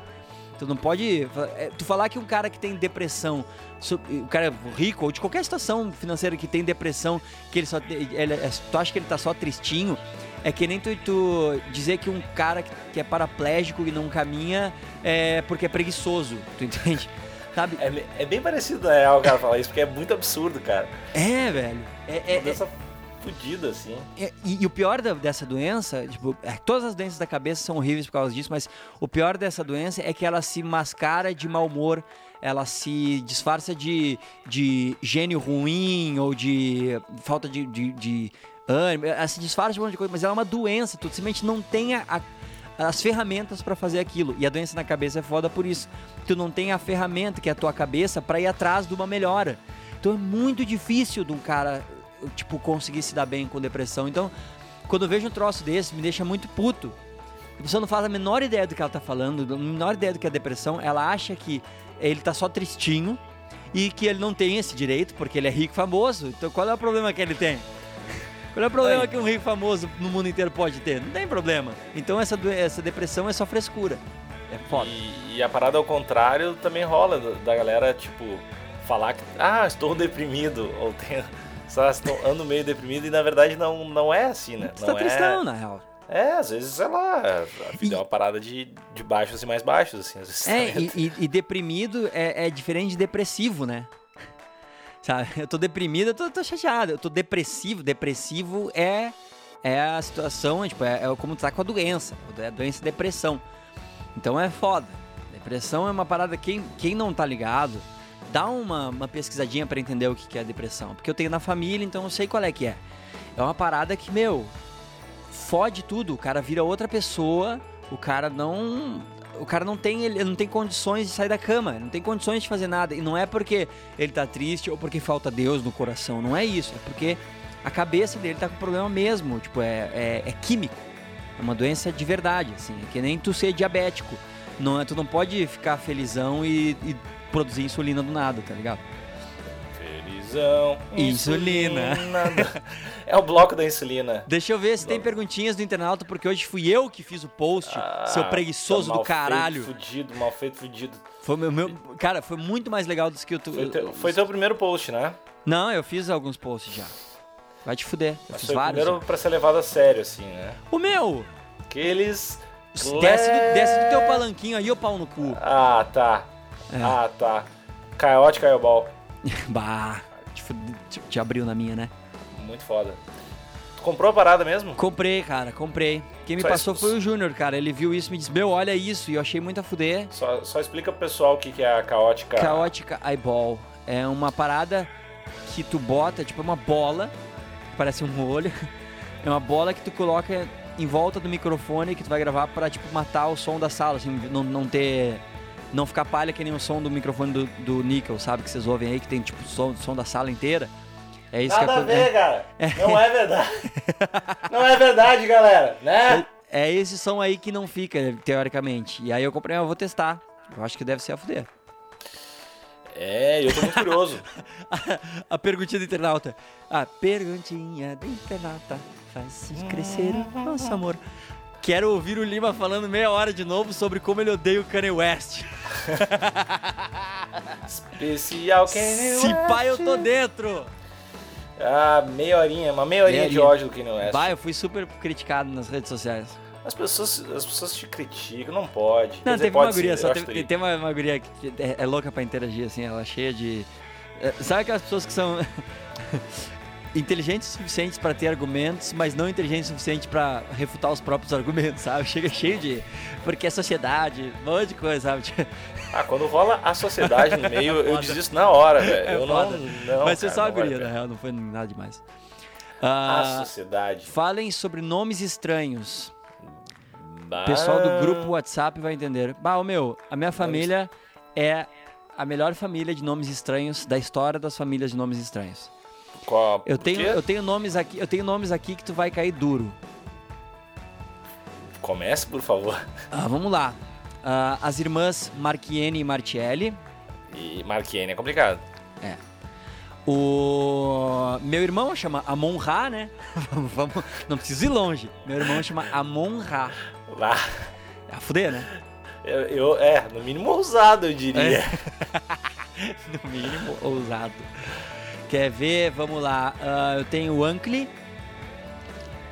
Tu não pode. é, Tu falar que um cara que tem depressão, o cara é rico, ou de qualquer situação financeira que tem depressão, que ele só. Ele, é- tu acha que ele tá só tristinho, é que nem tu, tu dizer que um cara que, é paraplégico e não caminha é porque é preguiçoso, tu entende? Sabe? É, é bem parecido, real, o cara falar isso, porque é muito absurdo, cara. É, velho. É, é- é- Fudida, assim. É, E, e o pior da- dessa doença, tipo, é, todas as doenças da cabeça são horríveis por causa disso, mas o pior dessa doença é que ela se mascara de mau humor, ela se disfarça de, de gênio ruim ou de falta de, de, de ânimo, ela se disfarça de um monte de coisa, mas ela é uma doença, tu simplesmente não tem a- a- as ferramentas pra fazer aquilo. E a doença na cabeça é foda por isso. Tu não tem a ferramenta que é a tua cabeça pra ir atrás de uma melhora. Então é muito difícil de um cara, tipo, conseguir se dar bem com depressão. Então, quando eu vejo um troço desse, me deixa muito puto. A pessoa não faz a menor ideia do que ela tá falando, a menor ideia do que é depressão. Ela acha que ele tá só tristinho e que ele não tem esse direito porque ele é rico e famoso. Então qual é o problema que ele tem? Qual é o problema Aí. que um rico famoso no mundo inteiro pode ter? Não tem problema. Então essa, essa depressão é só frescura. É foda. E, e a parada ao contrário também rola, da- da galera, tipo, falar que, ah, estou deprimido, ou tem, estou, ando meio deprimido, e na verdade não, não é assim, né? Tu não tá é, tristão, na real. É, às vezes, sei lá, a vida E- é uma parada de, de baixos e mais baixos, assim, às vezes. É, também. e, e- e deprimido é, é diferente de depressivo, né? Sabe? Eu tô deprimido, eu tô, tô chateado. Eu tô depressivo. Depressivo é, é a situação, é, tipo, é, é como tu tá com a doença. É a doença e depressão. Então é foda. Depressão é uma parada, quem, quem não tá ligado, dá uma, uma pesquisadinha pra entender o que que é depressão. Porque eu tenho na família, então eu sei qual é que é. É uma parada que, meu, fode tudo. O cara vira outra pessoa, o cara não. O cara não tem, ele não tem condições de sair da cama, não tem condições de fazer nada. E não é porque ele tá triste ou porque falta Deus no coração. Não é isso. É porque a cabeça dele tá com problema mesmo. Tipo, é, é, é químico. É uma doença de verdade, assim. É que nem tu ser diabético. Não, é- tu não pode ficar felizão e, e produzir insulina do nada, tá ligado? Felizão. Insulina. É o bloco da insulina. Deixa eu ver se tem perguntinhas do internauta, porque hoje fui eu que fiz o post, seu Ah, preguiçoso mal do caralho. Feito, fudido, mal feito, fudido. Foi meu, meu- cara, foi muito mais legal do que o tu. Foi teu, foi teu primeiro post, né? Não, eu fiz alguns posts já. Vai te fuder. Eu Mas fiz foi o vários. primeiro já. pra ser levado a sério, assim, né? O meu! Aqueles... Desce do, desce do teu palanquinho aí, ô pau no cu. Ah, tá. É. Ah, tá. Caiote, caiobol. Bah, te, te, te abriu na minha, né? Muito foda. Tu comprou a parada mesmo? Comprei, cara, comprei. Quem me Só passou isso- foi o Júnior, cara. Ele viu isso e me disse: Meu, olha isso. E eu achei muito a fuder. Só, só explica pro pessoal o que, que é a caótica. Caótica Eyeball. É uma parada que tu bota, tipo, é uma bola, parece um olho. É uma bola que tu coloca em volta do microfone que tu vai gravar pra, tipo, matar o som da sala, assim, não, não ter. Não ficar palha que nem o som do microfone do, do Nickel, sabe? Que vocês ouvem aí, que tem, tipo, som, som da sala inteira. É isso Nada que a ver, é, cara. Não é verdade. Não é verdade, galera. Né? é, é esse som aí que não fica, teoricamente. E aí eu comprei, eu vou testar. Eu acho que deve ser a fuder. É, eu tô muito curioso. A perguntinha do internauta. A perguntinha do internauta faz crescer o nosso amor. Quero ouvir o Lima falando meia hora de novo sobre como ele odeia o Kanye West. Especial Kanye Se West. pai, eu tô dentro. Ah, meia horinha, uma meia horinha Meia de ódio do Kanye West. Vai, eu fui super criticado nas redes sociais. As pessoas, as pessoas te criticam, não pode. Quer Não, dizer, teve uma guria, só teve, tem uma, uma guria que é, é louca pra interagir, assim, ela é cheia de. é, Sabe aquelas pessoas que são inteligentes o suficientes pra ter argumentos, mas não inteligentes o suficiente pra refutar os próprios argumentos, sabe? Chega cheio de. Porque é sociedade, um monte de coisa, sabe? Ah, quando rola a sociedade no meio, eu foda. desisto na hora, velho. É eu não, não. mas cara, só vale guria, na real, não foi nada demais. A Ah, sociedade. falem sobre nomes estranhos. Bah. O pessoal do grupo WhatsApp vai entender. Bah, ô meu, a minha família é a melhor família de nomes estranhos da história das famílias de nomes estranhos. Eu tenho, quê? eu tenho nomes aqui, eu tenho nomes aqui que tu vai cair duro. Comece, por favor. Ah, vamos lá. Ah, as irmãs Marchiene e Martielli. E Marquiene é complicado. O meu irmão chama Amon Ra, né? Vamos, não preciso ir longe. Meu irmão chama Amon Ra. Lá. É a fuder, né? Eu, eu- é, no mínimo ousado, eu diria. É. No mínimo ousado. Quer ver? Vamos lá. Ah, eu tenho o Ankle.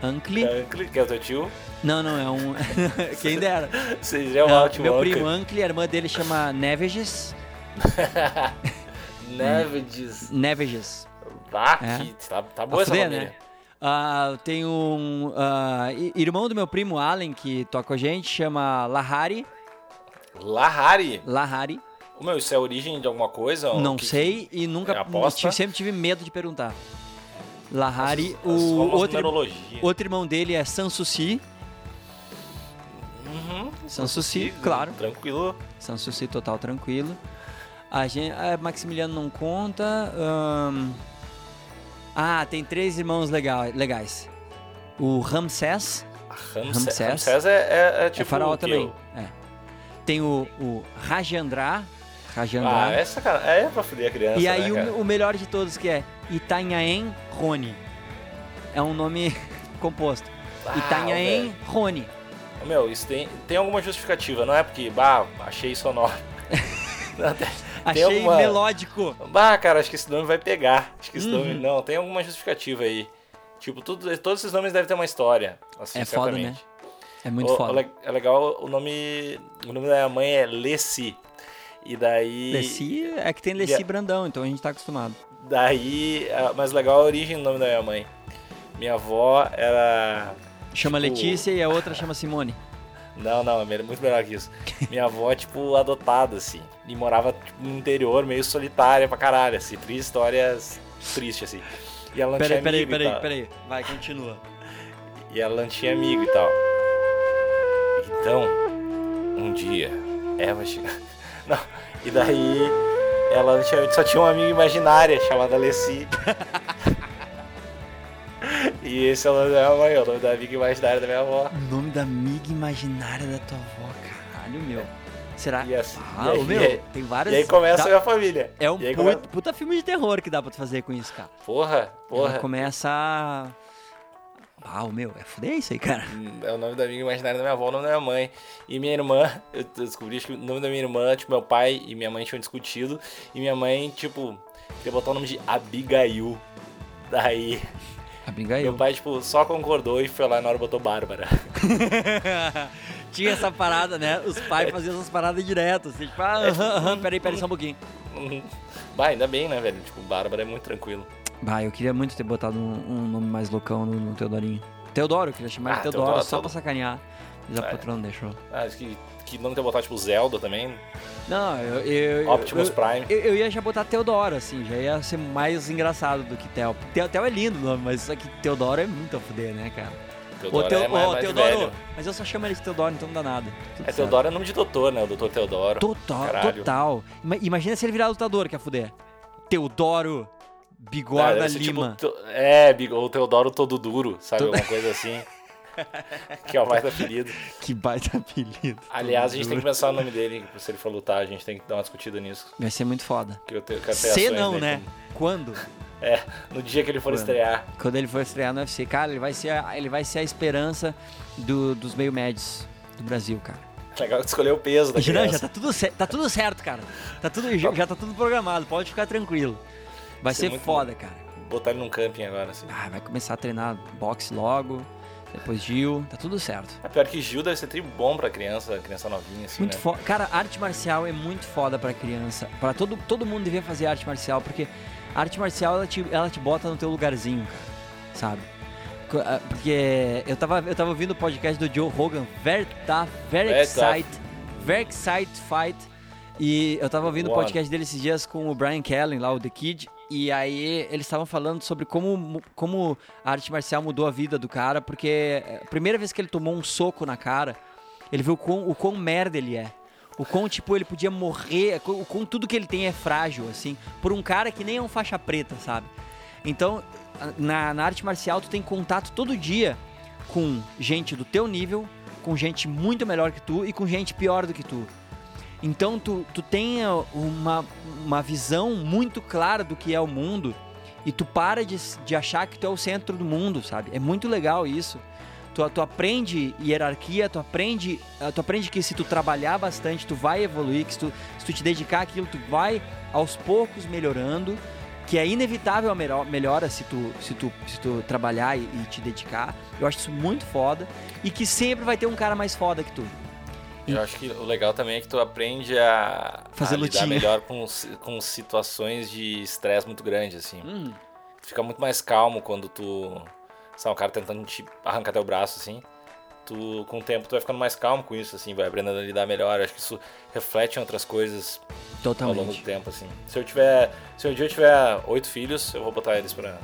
Ankle? Uncle, que é o teu tio. Não, não, é um. Quem dera. Seria um É, ótimo meu primo Ankle, a irmã dele chama Neveges. Nevides. Neveges. Ah, É. tá, tá boa essa fuder, família. né? Ah, eu tenho um i- irmão do meu primo Allen, que toca com a gente, chama Lahari. Lahari. Lahari. Meu, isso é origem de alguma coisa? Não Que- sei e nunca. é sempre tive medo de perguntar. Lahari. As- as o outro, outro irmão dele é Sansuci. Uhum. Sansuci, claro. Tranquilo. Sansuci total tranquilo. A gente, a Maximiliano não conta. ahn, Ah, tem três irmãos legal, legais. O Ramsés, Ramsés, Ramsés. Ramsés é, é, é tipo é faraó também. eu- É. Tem o, o Rajandra. Ah, essa cara, é pra fuder a criança, e aí né, o, o melhor de todos que é Itanhaém Rony. É um nome composto. Ah, Itanhaém Rony. Meu, isso tem, tem alguma justificativa, não é porque, bah, achei sonoro. Achei alguma... melódico. Bah, cara, acho que esse nome vai pegar. Acho que esse Uhum. nome. Não, tem alguma justificativa aí. Tipo, tudo, todos esses nomes devem ter uma história. Assim, É foda, certamente. É muito O- foda. o le- É legal, o nome. O nome da minha mãe é Leci. E daí. Leci é que tem Leci Yeah. Brandão, então a gente tá acostumado. Daí. Mas legal a origem do nome da minha mãe. Minha avó era. Chama Tipo- Letícia e a outra chama Simone. Não, não, é muito melhor que isso. Minha avó, tipo, adotada, assim. E morava tipo, no interior, meio solitária pra caralho, assim. Três histórias tristes, assim. E ela não Peraí, tinha peraí, amigo peraí, tal. peraí. Vai, continua. E ela não tinha amigo e tal. Então, um dia, Eva chegou. Não, e daí ela só tinha uma amiga imaginária chamada Alessi. e esse é o nome da minha mãe, é o nome da amiga imaginária da minha avó. O nome da amiga imaginária da tua avó, caralho, meu. Será? E assim- ah, e aí- meu, e aí- tem várias. E aí começa dá- a minha família. É um puta, puta filme de terror que dá pra tu fazer com isso, cara. Porra, Ela porra. começa a. Ah, o meu, é fuder isso aí, cara. É o nome da amiga imaginária da minha avó, o nome da minha mãe. E minha irmã, eu descobri que o nome da minha irmã, tipo, meu pai e minha mãe tinham discutido. E minha mãe, tipo, queria botar o nome de Abigail. Daí, meu Abigail. pai, tipo, só concordou e foi lá e na hora botou Bárbara. Tinha essa parada, né? Os pais faziam essas paradas direto. Assim, tipo, ah, aham, aham, peraí, peraí só um pouquinho. bah, ainda bem, né, velho? Tipo, Bárbara é muito tranquilo. Bah, eu queria muito ter botado um, um nome mais loucão no, no Teodorinho. Teodoro, eu queria chamar Ah, de Teodoro, Teodoro, só pra Teodoro. sacanear. Mas a É. patrona não deixou. Ah, acho que, que nome ter botar, tipo, Zelda também. Não, eu. eu Optimus eu, Prime. Eu, eu ia já botar Teodoro, assim, já ia ser mais engraçado do que Theo. Theo, Theo é lindo o nome, mas só que Teodoro é muito a fuder, né, cara? Teodoro Ô, Teo- é mais, mais Teodoro, velho. mas eu só chamo ele de Teodoro, então não dá nada. Tudo É. Teodoro é nome de doutor, né? O doutor Teodoro. Total, Caralho. total. Ima- Imagina se ele virar lutador, que é fuder. Teodoro Bigorna ser Lima. Tipo, é, o Teodoro todo duro, sabe? Alguma coisa assim. que é o mais apelido. Que baita apelido. Aliás, a gente tem que pensar no nome dele, se ele for lutar, a gente tem que dar uma discutida nisso. Vai ser muito foda. Que eu tenho, Se não, dele né? Quando? É, no dia que ele for Quando? estrear. Quando ele for estrear no UFC. Cara, ele vai ser a, ele vai ser a esperança do- dos meio médios do Brasil, cara. Legal que tu escolheu o peso da não, já tá tudo, tá tudo certo, cara. Tá tudo, já tá tudo programado, pode ficar tranquilo. Vai é ser muito foda, cara. Botar ele num camping agora, assim. Ah, vai começar a treinar boxe logo, depois Gil, tá tudo certo. É pior que Gil deve ser tri bom pra criança, criança novinha, assim, Muito né? foda. Cara, arte marcial é muito foda pra criança. Para todo, todo mundo devia fazer arte marcial, porque a arte marcial ela te, ela te bota no teu lugarzinho, cara. Sabe? Ah, Porque eu tava, eu tava ouvindo o podcast do Joe Rogan, Very Tough, Very Very Excite, Very Excite Fight. E eu tava ouvindo o podcast dele esses dias com o Brian Kelly, lá, o The Kid. E aí eles estavam falando sobre como, como a arte marcial mudou a vida do cara, porque a primeira vez que ele tomou um soco na cara, ele viu o quão, o quão merda ele é. O quão, tipo, ele podia morrer, o quão tudo que ele tem é frágil, assim, por um cara que nem é um faixa preta, sabe? Então, na, na arte marcial, tu tem contato todo dia com gente do teu nível, com gente muito melhor que tu e com gente pior do que tu. Então, tu, tu tem uh, uma, uma visão muito clara do que é o mundo e tu para de, de achar que tu é o centro do mundo, sabe? É muito legal isso. Tu, tu aprende hierarquia, tu aprende, uh, tu aprende que se tu trabalhar bastante, tu vai evoluir, que se tu, se tu te dedicar àquilo, tu vai aos poucos melhorando, que é inevitável a melhor- melhora se tu, se tu, se tu trabalhar e, e te dedicar. Eu acho isso muito foda e que sempre vai ter um cara mais foda que tu. Eu acho que o legal também é que tu aprende a, Fazer a lutinha. melhor com, com situações de estresse muito grande, assim. Hum, Tu fica muito mais calmo quando tu. Sabe, um cara tentando te arrancar teu braço, assim. Tu, com o tempo, tu vai ficando mais calmo com isso, assim, vai aprendendo a lidar melhor. Eu acho que isso reflete em outras coisas ao longo do totalmente. tempo, assim. Se eu tiver. Se um dia eu tiver oito filhos, eu vou botar eles pra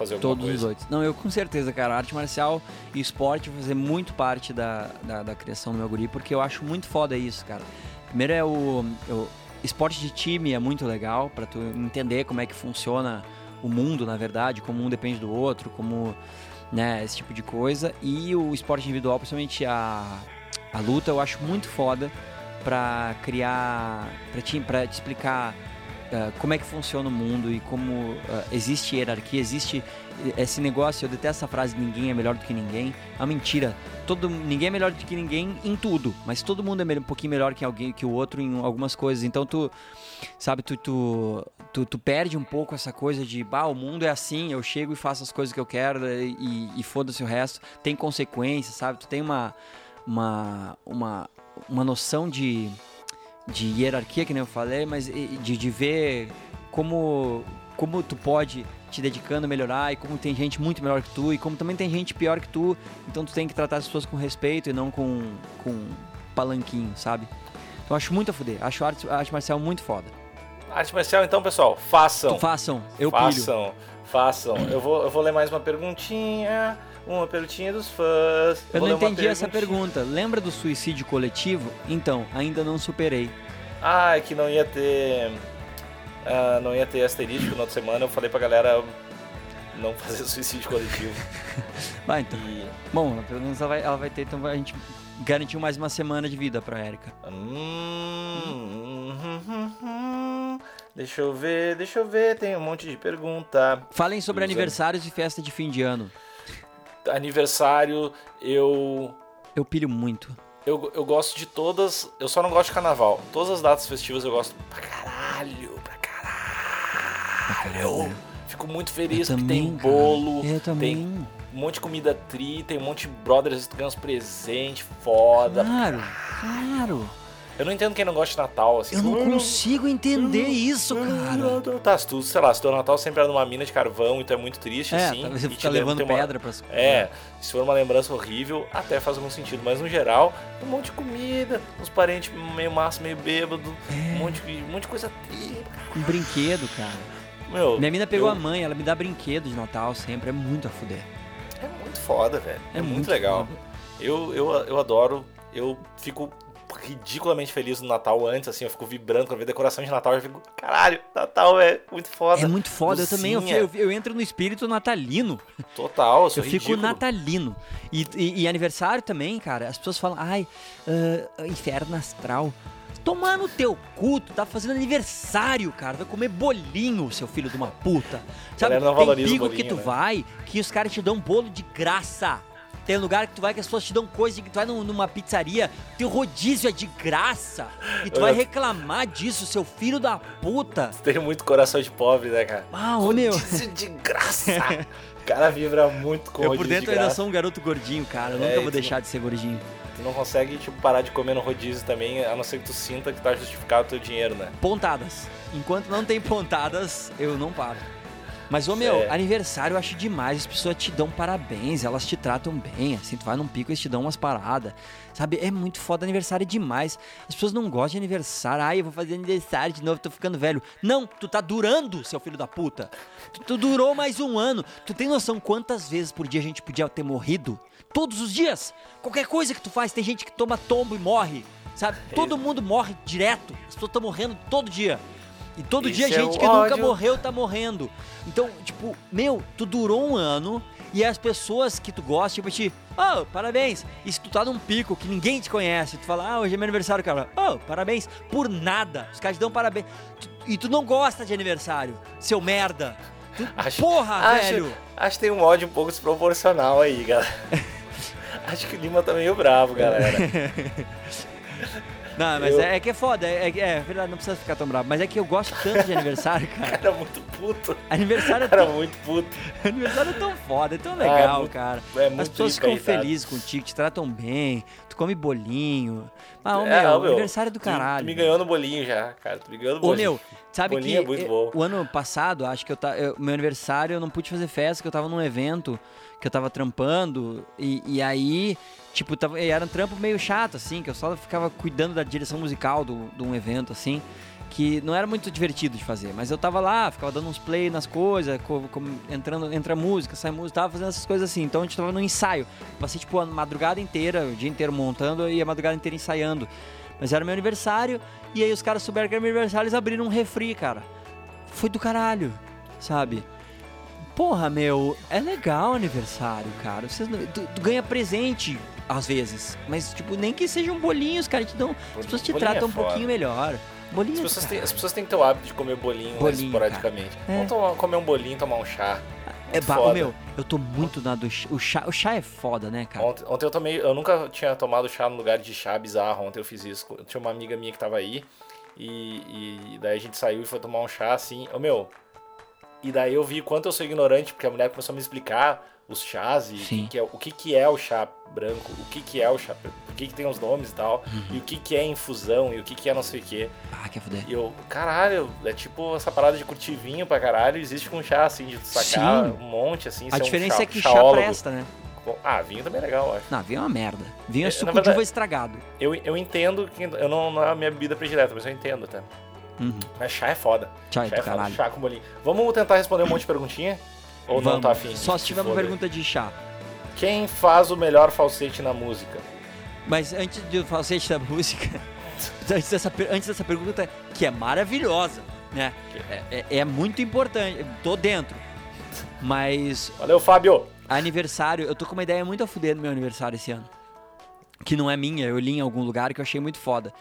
fazer alguma Todos os coisa. oito. Não, eu com certeza, cara. Arte marcial e esporte vai fazer muito parte da, da, da criação do meu guri, porque eu acho muito foda isso, cara. Primeiro é o, o esporte de time é muito legal pra tu entender como é que funciona o mundo, na verdade, como um depende do outro, como né, esse tipo de coisa. E o esporte individual, principalmente a, a luta, eu acho muito foda pra criar, pra te, pra te explicar uh, como é que funciona o mundo e como uh, existe hierarquia, existe esse negócio, eu detesto essa frase ninguém é melhor do que ninguém. É uma mentira. Todo, ninguém é melhor do que ninguém em tudo, mas todo mundo é um pouquinho melhor que alguém que o outro em algumas coisas. Então tu, sabe, tu, tu, tu, tu perde um pouco essa coisa de, bah, o mundo é assim, eu chego e faço as coisas que eu quero e, e foda-se o resto. Tem consequências, sabe? Tu tem uma uma uma, uma noção de de hierarquia, que nem eu falei, mas de, de ver como, como tu pode te dedicando a melhorar e como tem gente muito melhor que tu e como também tem gente pior que tu, então tu tem que tratar as pessoas com respeito e não com, com palanquinho, sabe? Então acho muito a fuder, acho a arte, a arte marcial muito foda. Arte marcial, então, pessoal, façam. façam, eu façam, pilho. Façam, Eu vou, eu vou ler mais uma perguntinha. Uma perguntinha dos fãs. Eu não entendi essa pergunta. Lembra do suicídio coletivo? Então, ainda não superei. Ah, é que não ia ter. Uh, não ia ter asterístico na outra semana. Eu falei pra galera não fazer suicídio coletivo. vai, então. E... Bom, pelo menos ela vai, ela vai ter, então a gente garantiu mais uma semana de vida pra Erika. Hum, deixa eu ver, deixa eu ver, tem um monte de pergunta. Falem sobre aniversários e festa de fim de ano aniversário, eu. Eu pilho muito. Eu, eu gosto de todas, eu só não gosto de carnaval. Todas as datas festivas eu gosto pra caralho, pra caralho. Eu fico muito feliz eu porque também, tem bolo, tem um monte de comida tri, tem um monte de brothers que ganham uns presentes foda. Claro, claro. Eu não entendo quem não gosta de Natal, assim. Eu não consigo entender isso, cara. Tá, se tu, sei lá, se teu Natal sempre era numa mina de carvão, então é muito triste, é, assim. Você fica levando uma... pedra pra... É, se for uma lembrança horrível, até faz algum sentido. Mas no geral, um monte de comida, uns parentes meio massa, meio bêbado, é. um, monte de, um monte de coisa triste. Um brinquedo, cara. Meu, Minha mina pegou eu... a mãe, ela me dá brinquedo de Natal sempre, é muito a fuder. É muito foda, velho. É, é muito, muito, legal. Eu, eu, eu adoro, eu fico ridiculamente feliz no Natal antes, assim, eu fico vibrando quando eu decoração de Natal, eu fico, caralho, Natal é muito foda. É muito foda, eu também, eu, eu, eu, entro no espírito natalino. Total, eu, eu fico natalino. E, e, e, aniversário também, cara, as pessoas falam, ai, uh, inferno astral. Tomar no teu cu, tu tá fazendo aniversário, cara. Vai comer bolinho, seu filho de uma puta. Sabe, tem pico que tu né? vai que os caras te dão bolo de graça. Tem lugar que tu vai que as pessoas te dão coisa, que tu vai numa pizzaria, teu rodízio é de graça. E tu vai reclamar disso, seu filho da puta. Você tem muito coração de pobre, né, cara? Ah, ô meu. Rodízio de graça. o cara vibra muito com Eu por dentro de ainda sou um garoto gordinho, cara. Eu é, nunca vou deixar não, de ser gordinho. Tu não consegue, tipo, parar de comer no rodízio também, a não ser que tu sinta que tá justificado o teu dinheiro, né? Pontadas. Enquanto não tem pontadas, eu não paro. Mas, ô meu, é. aniversário eu acho demais. As pessoas te dão parabéns, elas te tratam bem. Assim, tu vai num pico, eles te dão umas paradas. Sabe? É muito foda. Aniversário é demais. As pessoas não gostam de aniversário. Ai, eu vou fazer aniversário de novo, tô ficando velho. Não, tu tá durando, seu filho da puta. Tu, tu durou mais um ano. Tu tem noção quantas vezes por dia a gente podia ter morrido? Todos os dias. Qualquer coisa que tu faz, tem gente que toma tombo e morre. Sabe? Todo mundo morre direto. As pessoas estão morrendo todo dia. E todo dia é gente que ódio. nunca morreu tá morrendo. Então, tipo, meu, tu durou um ano e as pessoas que tu gosta, tipo, te, oh, parabéns. E se tu tá num pico que ninguém te conhece, tu fala, ah, hoje é meu aniversário, cara. Oh, parabéns. Por nada. Os caras te dão parabéns. e tu não gosta de aniversário, seu merda. Tu, acho, porra, acho, velho. Acho que tem um ódio um pouco desproporcional aí, galera. acho que o Lima tá meio bravo, galera. Não, mas eu... é, é, que é foda, é, é, é, verdade, não precisa ficar tão bravo. Mas é que eu gosto tanto de aniversário, cara. cara, muito puto. Aniversário é tão... muito puto. aniversário é tão foda, é tão legal, ah, é muito, cara. É As pessoas ficam felizes contigo, te tratam bem, come bolinho. Ah, ô, é, meu, meu, aniversário é do caralho. Tu, me ganhou no bolinho já, cara. Tu me ganhou no bolinho. Ô, meu, sabe bolinho que é eu, o ano passado, acho que eu, eu, meu aniversário eu não pude fazer festa, que eu tava num evento que eu tava trampando, e, e aí Tipo, tava, era um trampo meio chato, assim, que eu só ficava cuidando da direção musical de um evento, assim, que não era muito divertido de fazer. Mas eu tava lá, ficava dando uns play nas coisas, entrando, entra música, sai música, tava fazendo essas coisas assim. Então a gente tava no ensaio. Passei, tipo, a madrugada inteira, o dia inteiro montando e a madrugada inteira ensaiando. Mas era meu aniversário, e aí os caras souberam que era meu aniversário, eles abriram um refri, cara. Foi do caralho, sabe? Porra, meu, é legal o aniversário, cara. Você, tu, tu ganha presente às vezes. Mas, tipo, nem que seja um bolinho, os caras te dão. As pessoas te tratam é um pouquinho melhor. Bolinho. As pessoas, têm, as pessoas têm que ter o hábito de comer bolinho, mais Bolinho, esporadicamente. cara. É. Vamos tomar- comer um bolinho, tomar um chá. É, ba- foda. meu, eu tô muito na do chá. O chá. O chá é foda, né, cara? Ontem, ontem eu tomei, eu nunca tinha tomado chá no lugar de chá bizarro. Ontem eu fiz isso. Eu tinha uma amiga minha que tava aí e, e daí a gente saiu e foi tomar um chá assim. Ô meu, e daí eu vi quanto eu sou ignorante, porque a mulher começou a me explicar os chás e o Sim. que, que é, o que, que é o chá branco, o que, que é o chá, por que, que tem os nomes e tal, Uhum. e o que, que é infusão e o que, que é não sei o que. Ah, quer fuder. E eu, caralho, é tipo essa parada de curtir vinho pra caralho, existe com chá assim, de sacar Sim. um monte assim. A ser um diferença chá- é que chá chaólogo. presta, né? Ah, vinho também é legal, eu acho. Não, vinho é uma merda. Vinho é, É, suco na de verdade- uva estragado. Eu, eu entendo que eu não, não é a minha bebida predileta, mas eu entendo até. Uhum. Mas chá é foda. Chá é chá do é foda. Chá com bolinho. Vamos tentar responder um monte de perguntinha? Ou não Vamos. tá afim? Só se tiver uma pergunta de chá. Quem faz o melhor falsete na música? Mas antes de falsete da música, antes dessa, antes dessa pergunta, que é maravilhosa, né? É, é- é muito importante. Tô dentro. Mas Valeu, Fábio! aniversário, eu tô com uma ideia muito a fuder no meu aniversário esse ano. Que não é minha, eu li em algum lugar que eu achei muito foda.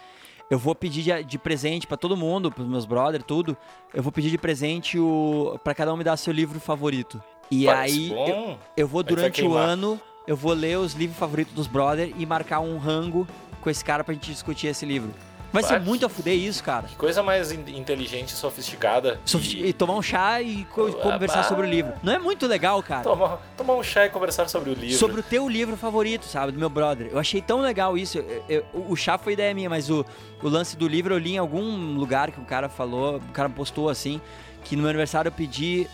Eu vou pedir de, de presente pra todo mundo, pros meus brothers, tudo. Eu vou pedir de presente o para cada um me dar seu livro favorito. E Parece aí eu, eu vou vai durante o ano, eu vou ler os livros favoritos dos brothers e marcar um rango com esse cara pra gente discutir esse livro. Vai ser muito a fuder isso, cara. Que coisa mais in- inteligente e sofisticada. Sofis- E tomar um chá e co- Ah, conversar bah. sobre o livro. Não é muito legal, cara? tomar, tomar um chá e conversar sobre o livro. Sobre o teu livro favorito, sabe? Do meu brother. Eu achei tão legal isso. Eu- eu- o chá foi ideia minha, mas o, o lance do livro eu li em algum lugar que o cara falou, o cara postou assim, que no meu aniversário eu pedi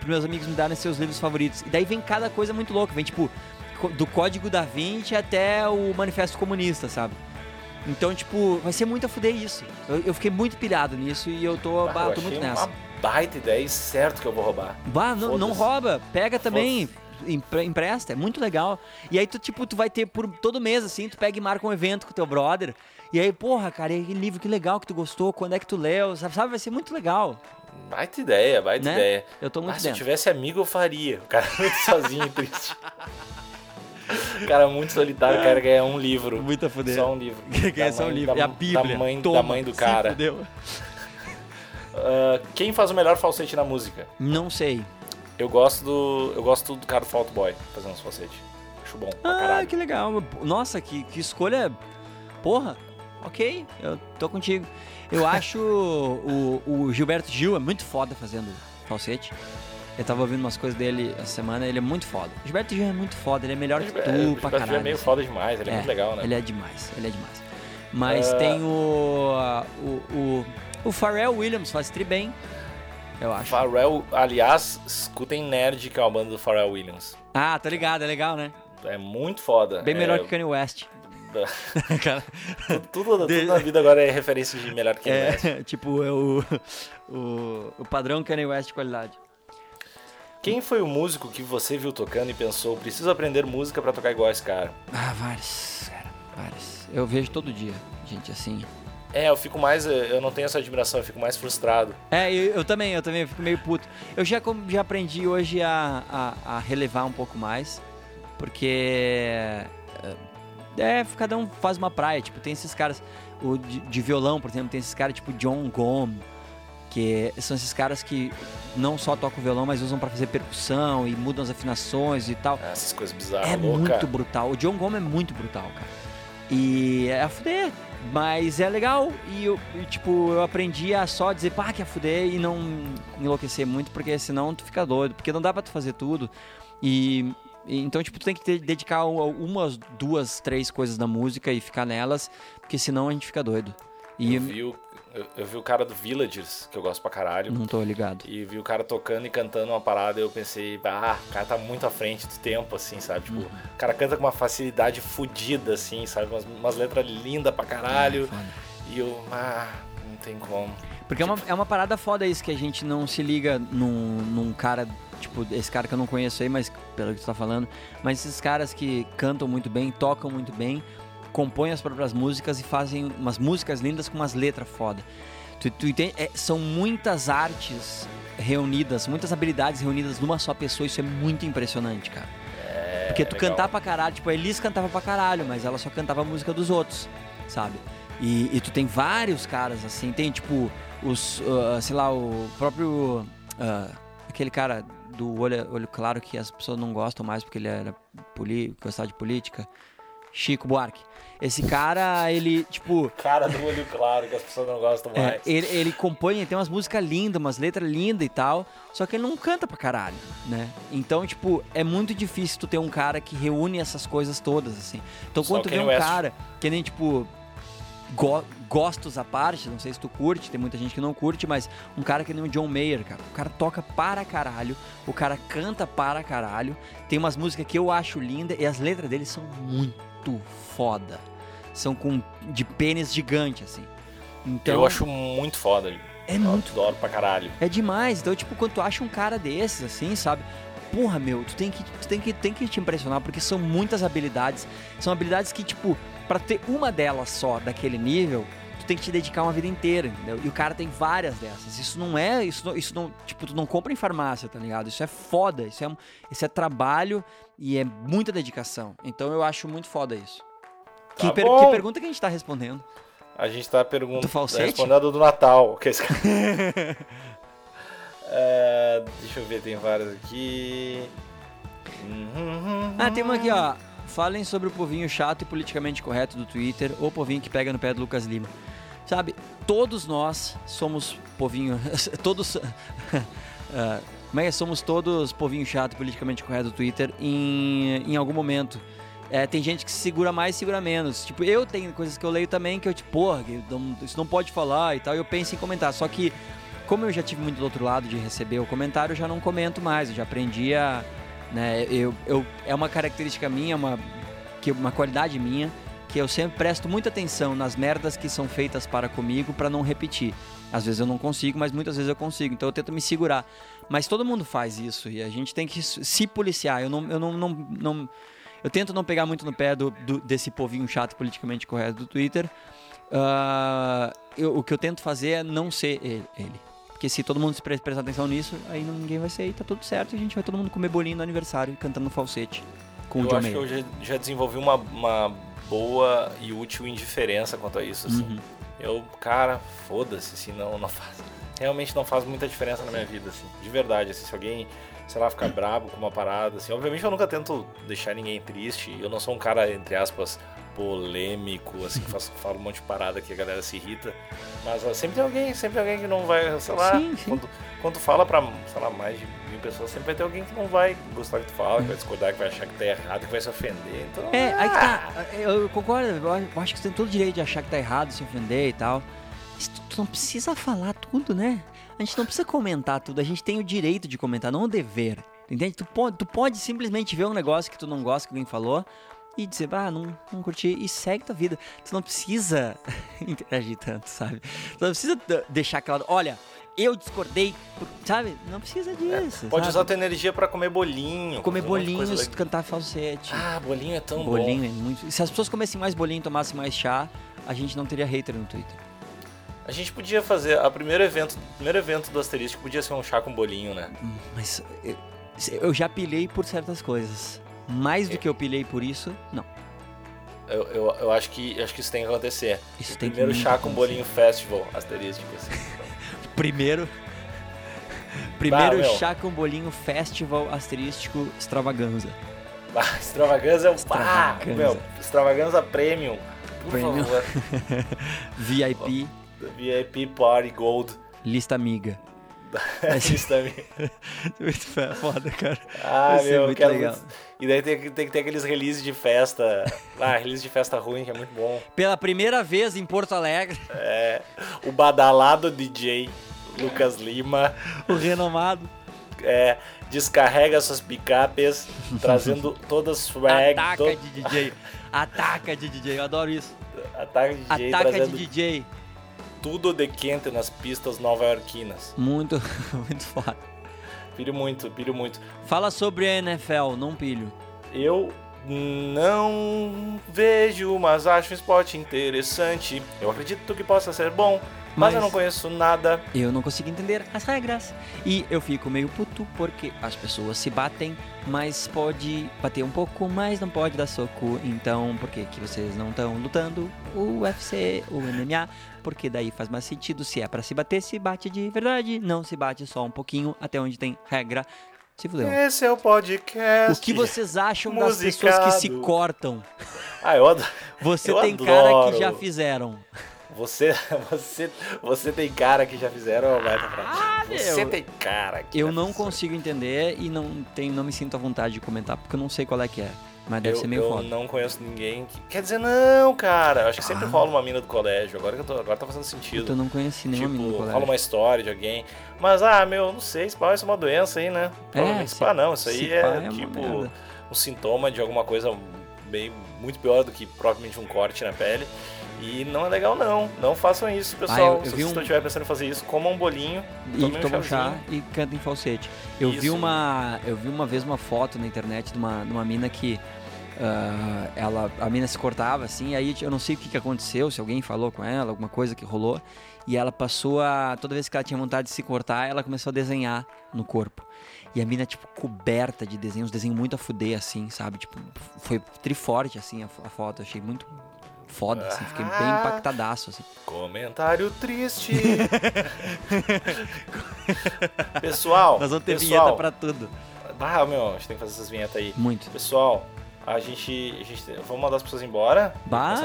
pros meus amigos me darem seus livros favoritos. E daí vem cada coisa muito louca. Vem tipo, do Código da Vinci até o Manifesto Comunista, sabe? Então, tipo, vai ser muito a fuder isso. Eu, eu fiquei muito pilhado nisso e eu tô, Ah, bah, eu tô muito nessa. uma baita ideia e certo que eu vou roubar. Bah, não, não rouba. Pega também, empre- empresta. É muito legal. E aí tu, tipo, tu vai ter por todo mês, assim, tu pega e marca um evento com teu brother. E aí, porra, cara, e aquele livro que legal que tu gostou, quando é que tu leu, sabe? sabe? Vai ser muito legal, Baita ideia, baita né? ideia. Eu tô muito Ah, se eu dentro. tivesse amigo, eu faria. O cara é muito sozinho e triste. Cara muito solitário, o cara ganha um livro. Muito a fuder. Só um livro. Da só um livro. Da, é a Bíblia. Da mãe, Toma, da mãe do cara. fudeu. Ah, quem faz o melhor falsete na música? Não sei. Eu gosto do. Eu gosto do cara do Fault Boy fazendo os falsetes. Acho bom Ah, caralho. que legal. Nossa, que, que escolha. Porra, ok, eu tô contigo. Eu acho o, o Gilberto Gil é muito foda fazendo falsete. Eu tava ouvindo umas coisas dele essa semana, ele é muito foda. O Gilberto Gil é muito foda, ele é melhor que tu É, o pra Gilberto Gil caralho. é meio assim. foda demais, ele é, muito legal, né? Ele é demais, ele é demais. Mas Ah. tem o, o, o. O Pharrell Williams faz tri bem, eu acho. Pharrell, aliás, escutem Nerd, que é uma banda do Pharrell Williams. Ah, tá ligado, é legal, né? É muito foda. Bem é, melhor que o Kanye West. Cara, Tudo, tudo De- na vida agora é referência de melhor que West. é, tipo, é o, o, o padrão Kanye West de qualidade. Quem foi o músico que você viu tocando e pensou, preciso aprender música pra tocar igual esse cara? Ah, vários, cara, vários. Eu vejo todo dia, gente, assim. É, eu fico mais. Eu não tenho essa admiração, eu fico mais frustrado. É, eu, eu também, eu também fico meio puto. Eu já, já aprendi hoje a, a, a relevar um pouco mais, porque. É, cada um faz uma praia. Tipo, tem esses caras. O de, de violão, por exemplo, tem esses caras tipo John Gom, que são esses caras que não só tocam violão, mas usam pra fazer percussão e mudam as afinações e tal. Essas coisas bizarras, É louca. muito brutal. O John Goma é muito brutal, cara. E é a fuder. Mas é legal. E eu, e, tipo, eu aprendi a só dizer, pá, que é fuder e não enlouquecer muito, porque senão tu fica doido. Porque não dá pra tu fazer tudo. E. e então, tipo, tu tem que ter- dedicar umas, duas, três coisas da música e ficar nelas, porque senão a gente fica doido. E Eu vi, o, eu, eu vi o cara do Villagers, que eu gosto pra caralho. não tô ligado. E vi o cara tocando e cantando uma parada e eu pensei, ah, o cara tá muito à frente do tempo, assim, sabe? Tipo, Uhum. o cara canta com uma facilidade fodida, assim, sabe? Umas, umas letras lindas pra caralho. É. E eu, ah, não tem como. Porque é, uma, é uma parada foda isso, que a gente não se liga num, num cara, tipo, esse cara que eu não conheço aí, mas pelo que tu tá falando, mas esses caras que cantam muito bem, tocam muito bem, compõem as próprias músicas e fazem umas músicas lindas com umas letras foda. Tu, tu entende? É, são muitas artes reunidas, muitas habilidades reunidas numa só pessoa, isso é muito impressionante, cara. Porque tu legal. cantar pra caralho, tipo, a Elis cantava pra caralho, mas ela só cantava a música dos outros, sabe? E, e tu tem vários caras assim, tem tipo os, uh, sei lá, o próprio. uh, aquele cara do olho, olho claro que as pessoas não gostam mais porque ele era poli, gostava de política. Chico Buarque. Esse cara, ele, tipo. Cara do olho claro, que as pessoas não gostam É, mais. ele, ele compõe, ele tem umas músicas lindas, umas letras lindas e tal, só que ele não canta pra caralho, né? Então, tipo, é muito difícil tu ter um cara que reúne essas coisas todas, assim. Então, Só quando o tu vê um West. cara que nem, tipo, go- gostos à parte, não sei se tu curte, tem muita gente que não curte, mas um cara que nem o John Mayer, cara. O cara toca para caralho, o cara canta para caralho, tem umas músicas que eu acho linda e as letras dele são muito foda. São com de pênis gigante, assim. Então, Eu acho muito foda. É Eu muito adoro pra caralho. é demais. Então, tipo, quando tu acha um cara desses, assim, sabe? Porra, meu, tu tem que, tu tem que, tem que te impressionar, porque são muitas habilidades. São habilidades que, tipo, pra ter uma delas só daquele nível, tem que te dedicar uma vida inteira, entendeu? E o cara tem várias dessas. Isso não é. Isso não, isso não. Tipo, tu não compra em farmácia, tá ligado? Isso é foda. Isso é, isso é trabalho e é muita dedicação. Então eu acho muito foda isso. Tá que, per- que pergunta que a gente tá respondendo? A gente tá perguntando. Do falsete? Respondendo do Natal. Que esse cara... É, deixa eu ver, tem várias aqui. Uhum. Ah, tem uma aqui, ó. Falem sobre o povinho chato e politicamente correto do Twitter ou povinho que pega no pé do Lucas Lima. Sabe, todos nós somos povinho. todos. ah, como é que é? Somos todos povinho chato politicamente correto do Twitter em, em algum momento. É, tem gente que se segura mais segura menos. Tipo, eu tenho coisas que eu leio também que eu, tipo, porra, isso não pode falar e tal. E eu penso em comentar. Só que, como eu já tive muito do outro lado de receber o comentário, eu já não comento mais. Eu já aprendi a. Né, eu, eu, é uma característica minha, uma, que, uma qualidade minha, que eu sempre presto muita atenção nas merdas que são feitas para comigo para não repetir. Às vezes eu não consigo, mas muitas vezes eu consigo. Então eu tento me segurar. Mas todo mundo faz isso e a gente tem que se policiar. Eu não, eu não, não, não- eu tento não pegar muito no pé do, do- desse povinho chato politicamente correto do Twitter. Ah, eu- o que eu tento fazer é não ser ele. ele. Porque se todo mundo se pre- prestar atenção nisso, aí ninguém vai ser e tá tudo certo. E a gente vai todo mundo comer bolinho no aniversário e cantando falsete com o Eu John acho que Mayer. eu já, já desenvolvi uma, uma boa e útil indiferença quanto a isso, assim. Uhum. Eu, cara, foda-se, assim, não, não faz. Realmente não faz muita diferença na minha vida, assim. De verdade, assim, se alguém, sei lá, ficar brabo com uma parada, assim. Obviamente eu nunca tento deixar ninguém triste. Eu não sou um cara, entre aspas, polêmico, assim, que faço, falo um monte de parada que a galera se irrita. Mas ó, sempre tem alguém, sempre tem alguém que não vai, sei lá, Sim, sim. Quando, quando tu fala pra, sei lá, mais de mil pessoas, sempre vai ter alguém que não vai gostar do que tu fala, que vai discordar, que vai achar que tá errado, que vai se ofender. Então, É, aí que ah, tá. Eu concordo, eu acho- eu acho que você tem todo o direito de achar que tá errado, se ofender e tal. Mas tu, tu não precisa falar tudo, né? A gente não precisa comentar tudo, a gente tem o direito de comentar, não o dever. Entende? Tu pode, tu pode simplesmente ver um negócio que tu não gosta que alguém falou e dizer, ah, não, não curti, e segue tua vida. Tu não precisa interagir tanto, sabe? Tu não precisa deixar claro, olha, eu discordei, sabe? Não precisa disso. É, Pode sabe? usar tua energia pra comer bolinho. Comer bolinhos, legal. cantar falsete. Ah, bolinho é tão bolinho bom. é muito. Se as pessoas comessem mais bolinho e tomassem mais chá, a gente não teria hater no Twitter. A gente podia fazer, a primeiro evento, primeiro evento do Asterístico podia ser um chá com bolinho, né? Hum, Mas eu, eu já pilhei por certas coisas. Mais do que eu pilhei por isso, não. Eu, eu, eu acho, que, acho que isso tem que acontecer. Isso tem que primeiro muito chá com bolinho festival, asterístico. Assim. Primeiro. Primeiro meu. chá com bolinho festival asterístico extravaganza. Ah, extravaganza é um pá! Meu, extravaganza premium. Por Premium. favor. VIP, VIP Party Gold. lista amiga. Isso também. Muito foda, cara. Ah, Vai ser meu, muito quero legal. muito- E daí tem, que- tem que ter aqueles releases de festa. Ah, release de festa ruim, que é muito bom. Pela primeira vez em Porto Alegre, É, o badalado DJ Lucas Lima o renomado é, descarrega suas picapes, trazendo todas swag, ataca de DJ. Ataca de DJ, eu adoro isso. ataca de DJ, Ataca de DJ. tudo de quente nas pistas nova-iorquinas. Muito, muito foda. Pilho muito, pilho muito. Fala sobre a NFL, não pilho. Eu não vejo, mas acho um esporte interessante. Eu acredito que possa ser bom. Mas, eu não conheço nada. Eu não consigo entender as regras. E eu fico meio puto porque as pessoas se batem, mas pode bater um pouco, mas não pode dar soco. Então, por que, que vocês não estão lutando o UFC, o MMA? Porque daí faz mais sentido. Se é para se bater, se bate de verdade. Não se bate só um pouquinho, até onde tem regra. Se fudeu. Esse é o podcast. O que vocês acham das pessoas que se cortam? Ah, eu adoro. Você Eu tem adoro. cara que já fizeram. Você, você, você tem cara que já fizeram a baita pra ti. Você Ah, meu. tem cara que Eu já não fizeram. consigo entender e não, tenho, não me sinto à vontade de comentar, porque eu não sei qual é que é. Mas deve eu, ser meio eu foda. não conheço ninguém que... Quer dizer, não, cara. Eu acho que sempre Ah. rola uma mina do colégio. Agora que eu tô, agora tá fazendo sentido. Puta, eu não conheci nenhuma menina no Tipo, colégio. rola uma história de alguém. Mas, ah, meu, não sei, se pá, isso é uma doença aí, né? Provavelmente se- se não. Isso aí é, é uma tipo um sintoma de alguma coisa bem, muito pior do que propriamente um corte na pele. E não é legal, não. Não façam isso, pessoal. Ah, eu- eu Se vi vocês um- estiverem pensando em fazer isso, comam um bolinho. E um toma um chá e canta em falsete. Eu vi Isso. uma. Eu vi uma vez uma foto na internet de uma, de uma mina que. ah, ela, a mina se cortava assim, aí eu não sei o que, que aconteceu, se alguém falou com ela, alguma coisa que rolou, e ela passou a. Toda vez que ela tinha vontade de se cortar, ela começou a desenhar no corpo. E a mina, tipo, coberta de desenhos, desenho muito a fuder, assim, sabe? Tipo, foi triforte, assim, a, a foto. Achei muito foda, assim. Fiquei bem Ah. impactadaço, assim. Comentário triste. pessoal, Nós vamos ter pessoal. vinheta pra tudo. Ah, meu, a gente tem que fazer essas vinhetas aí. Muito. Pessoal, a gente, a gente vamos mandar as pessoas embora. Bah,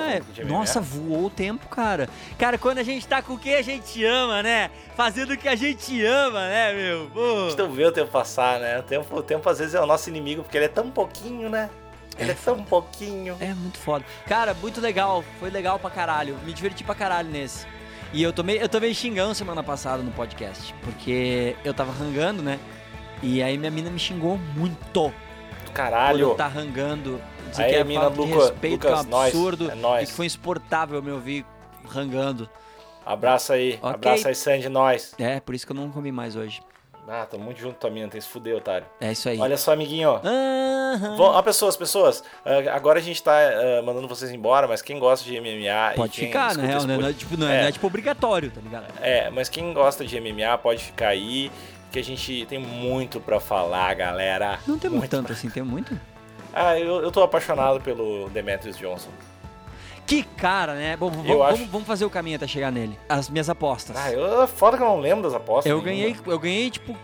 nossa, voou o tempo, cara. Cara, quando a gente tá com o que a gente ama, né? Fazendo o que a gente ama, né, meu? Pô. A gente não vê o tempo passar, né? O tempo, o tempo às vezes é o nosso inimigo, porque ele é tão pouquinho, né? Ele é tão pouquinho. É muito foda. Cara, muito legal. Foi legal pra caralho. Me diverti pra caralho nesse. E eu tomei, eu tomei xingão semana passada no podcast. Porque eu tava rangando, né? E aí minha mina me xingou muito. Do Por caralho. eu tá rangando. Dizer Aí, que é mina falta de Luca- respeito, que é um Lucas, nós, absurdo. é nóis. E que foi insuportável me ouvir rangando. Abraça aí. Ok. Abraça aí, Sandy, nós. É, por isso que eu não comi mais hoje. Ah, tô muito junto com tua mina, tem que se fuder, otário. É isso aí. Olha só, amiguinho, ó. Aham. Vão, ó, pessoas, pessoas, ah, agora a gente tá ah, mandando vocês embora, mas quem gosta de MMA. Pode ficar, na real, né? Não é, pod- tipo, não é, É. não é, tipo obrigatório, tá ligado? É, mas quem gosta de MMA pode ficar aí, que a gente tem muito pra falar, galera. Não temos Muito. tanto assim, tem muito. Ah, eu, eu tô apaixonado pelo Demetrius Johnson. Que cara, né? Bom, vamos, acho- vamos fazer o caminho até chegar nele. As minhas apostas. Ah, eu, foda que eu não lembro das apostas. eu ganhei, eu ganhei, tipo,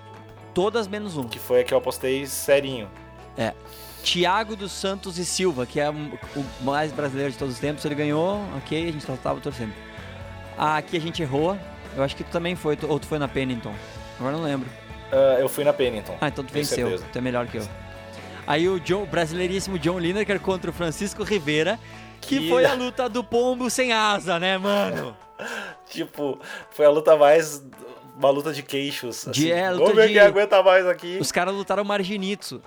todas menos um. Que foi a que eu apostei serinho. Thiago dos Santos e Silva, que é o mais brasileiro de todos os tempos, ele ganhou, ok, a gente só tava torcendo. Aqui a gente errou, eu acho que tu também foi, ou tu foi na Pennington. Agora não lembro. Ah, eu fui na Pennington. Ah, então tu venceu, tu é melhor que eu. Aí o John, o brasileiríssimo John Lineker contra o Francisco Rivera, que, foi a luta do pombo sem asa, né, mano? Tipo, foi a luta mais. Uma luta de queixos. De- assim. é, luta Vamos ver de- quem aguenta mais aqui. Os caras lutaram Marginitsu.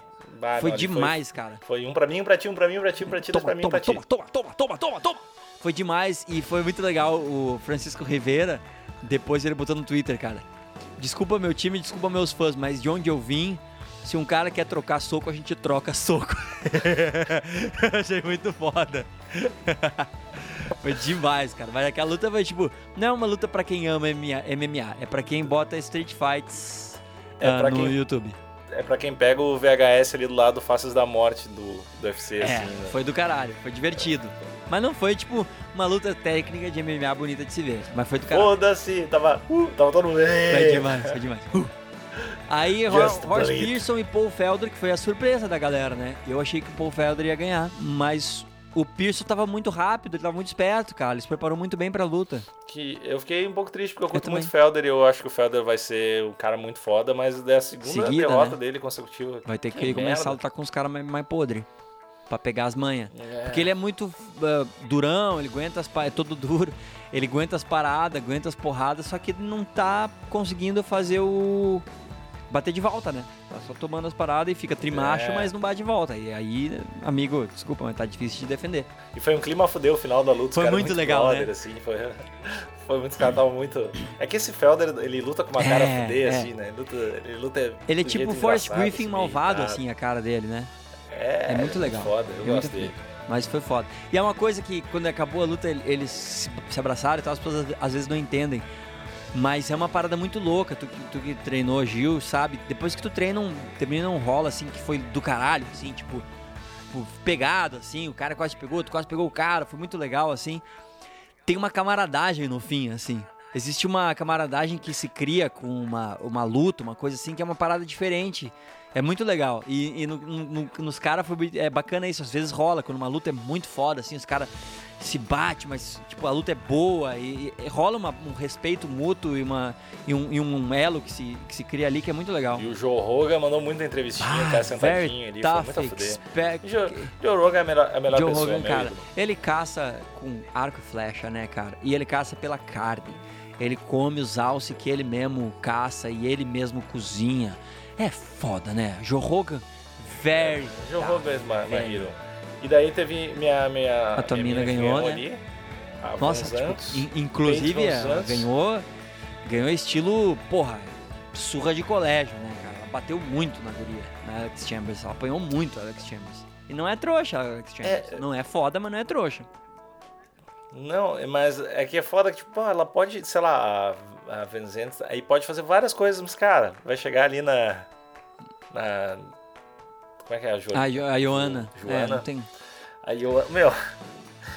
Ah, foi não, demais, cara. Foi, um pra mim, um pra ti, um pra mim, um pra ti, um pra ti, dois Toma, pra mim, toma, pra ti. toma, toma, toma, toma, toma, toma. Foi demais e foi muito legal o Francisco Rivera. Depois ele botou no Twitter, cara. Desculpa meu time, desculpa meus fãs, mas de onde eu vim, se um cara quer trocar soco, a gente troca soco. Achei muito foda. Foi demais, cara. Mas aquela luta foi tipo, não é uma luta pra quem ama MMA, é pra quem bota Street Fights É pra no quem- YouTube. É pra quem pega o VHS ali do lado Faces da Morte do, do UFC, É, assim, né? foi do caralho, foi divertido. Mas não foi, tipo, uma luta técnica de MMA bonita de se ver. Mas foi do caralho. Foda-se, tava, uh, tava todo mundo. Foi demais, foi demais. Uh. Aí, Ro- Just Ross. Pearson e Paul Felder, que foi a surpresa da galera, né? Eu achei que o Paul Felder ia ganhar, mas o Pearson tava muito rápido, ele tava muito esperto, cara. Ele se preparou muito bem pra luta. Que eu fiquei um pouco triste porque eu curto também. muito o Felder e eu acho que o Felder vai ser um cara muito foda, mas é a segunda Seguida, derrota né? dele consecutiva. Vai ter que, Que começar merda. a lutar com os caras mais, mais podres. Pra pegar as manhas. É. Porque ele é muito ah, durão, ele aguenta as é todo duro, ele aguenta as paradas, aguenta as porradas, só que ele não tá conseguindo fazer o. bater de volta, né? Tá só tomando as paradas e fica trimacho, É. mas não bate de volta. E aí, amigo, desculpa, mas tá difícil de defender. E foi um clima a fuder o final da luta. Foi caras muito legal, brother, né? Assim, foi, foi muito, os caras estavam muito... É que esse Felder, ele luta com uma cara É, fuder, é. assim, né? Ele luta... Ele, luta Ele é tipo o Forrest engraçado, Griffin malvado, assim, a cara dele, né? É, É muito legal. foda, eu É gosto muito dele. foda. Mas foi foda. E é uma coisa que, quando acabou a luta, ele- eles se se abraçaram e tal, as pessoas às vezes não entendem. Mas é uma parada muito louca. Tu, tu que treinou Gil, sabe? Depois que tu treina um, termina um rola assim que foi do caralho, assim, tipo, tipo, pegado, assim, o cara quase pegou, tu quase pegou o cara, foi muito legal, assim. Tem uma camaradagem no fim, assim. Existe uma camaradagem que se cria com uma, uma luta, uma coisa assim, que é uma parada diferente. É muito legal. E, e no, no, nos caras é bacana isso. Às vezes rola, quando uma luta é muito foda, assim, os caras se batem, mas tipo, a luta é boa. E, e rola uma, um respeito mútuo e, uma, e, um, e um elo que se, que se cria ali que é muito legal. E o Joe Rogan mandou muita entrevistinha, ah, cara sentadinho ali. Tough, foi muito expect... Joe, Joe Rogan é a melhor, a melhor Joe pessoa. Rogan, cara, ele caça com arco e flecha, né, cara? E ele caça pela carne. Ele come os alces que ele mesmo caça e ele mesmo cozinha. É foda, né? Joe Rogan, very. É, Joe Rogan é my, my hero. E daí teve minha. minha a tua mina ganhou, né? Ali, Nossa, tipo, in, inclusive ela ganhou. Ganhou estilo, porra, surra de colégio, né, cara? Ela bateu muito na guria, na Alex Chambers. Ela apanhou muito a Alex Chambers. E não é trouxa a Alex Chambers. É... Não é foda, mas não é trouxa. Não, mas é que é foda que, tipo, ela pode, sei lá, a, a Vincent, aí pode fazer várias coisas, mas, cara, vai chegar ali na. Na. Como é que é a Joana? A, jo, a Joana. Joana. É, não tem. A Joana. Meu.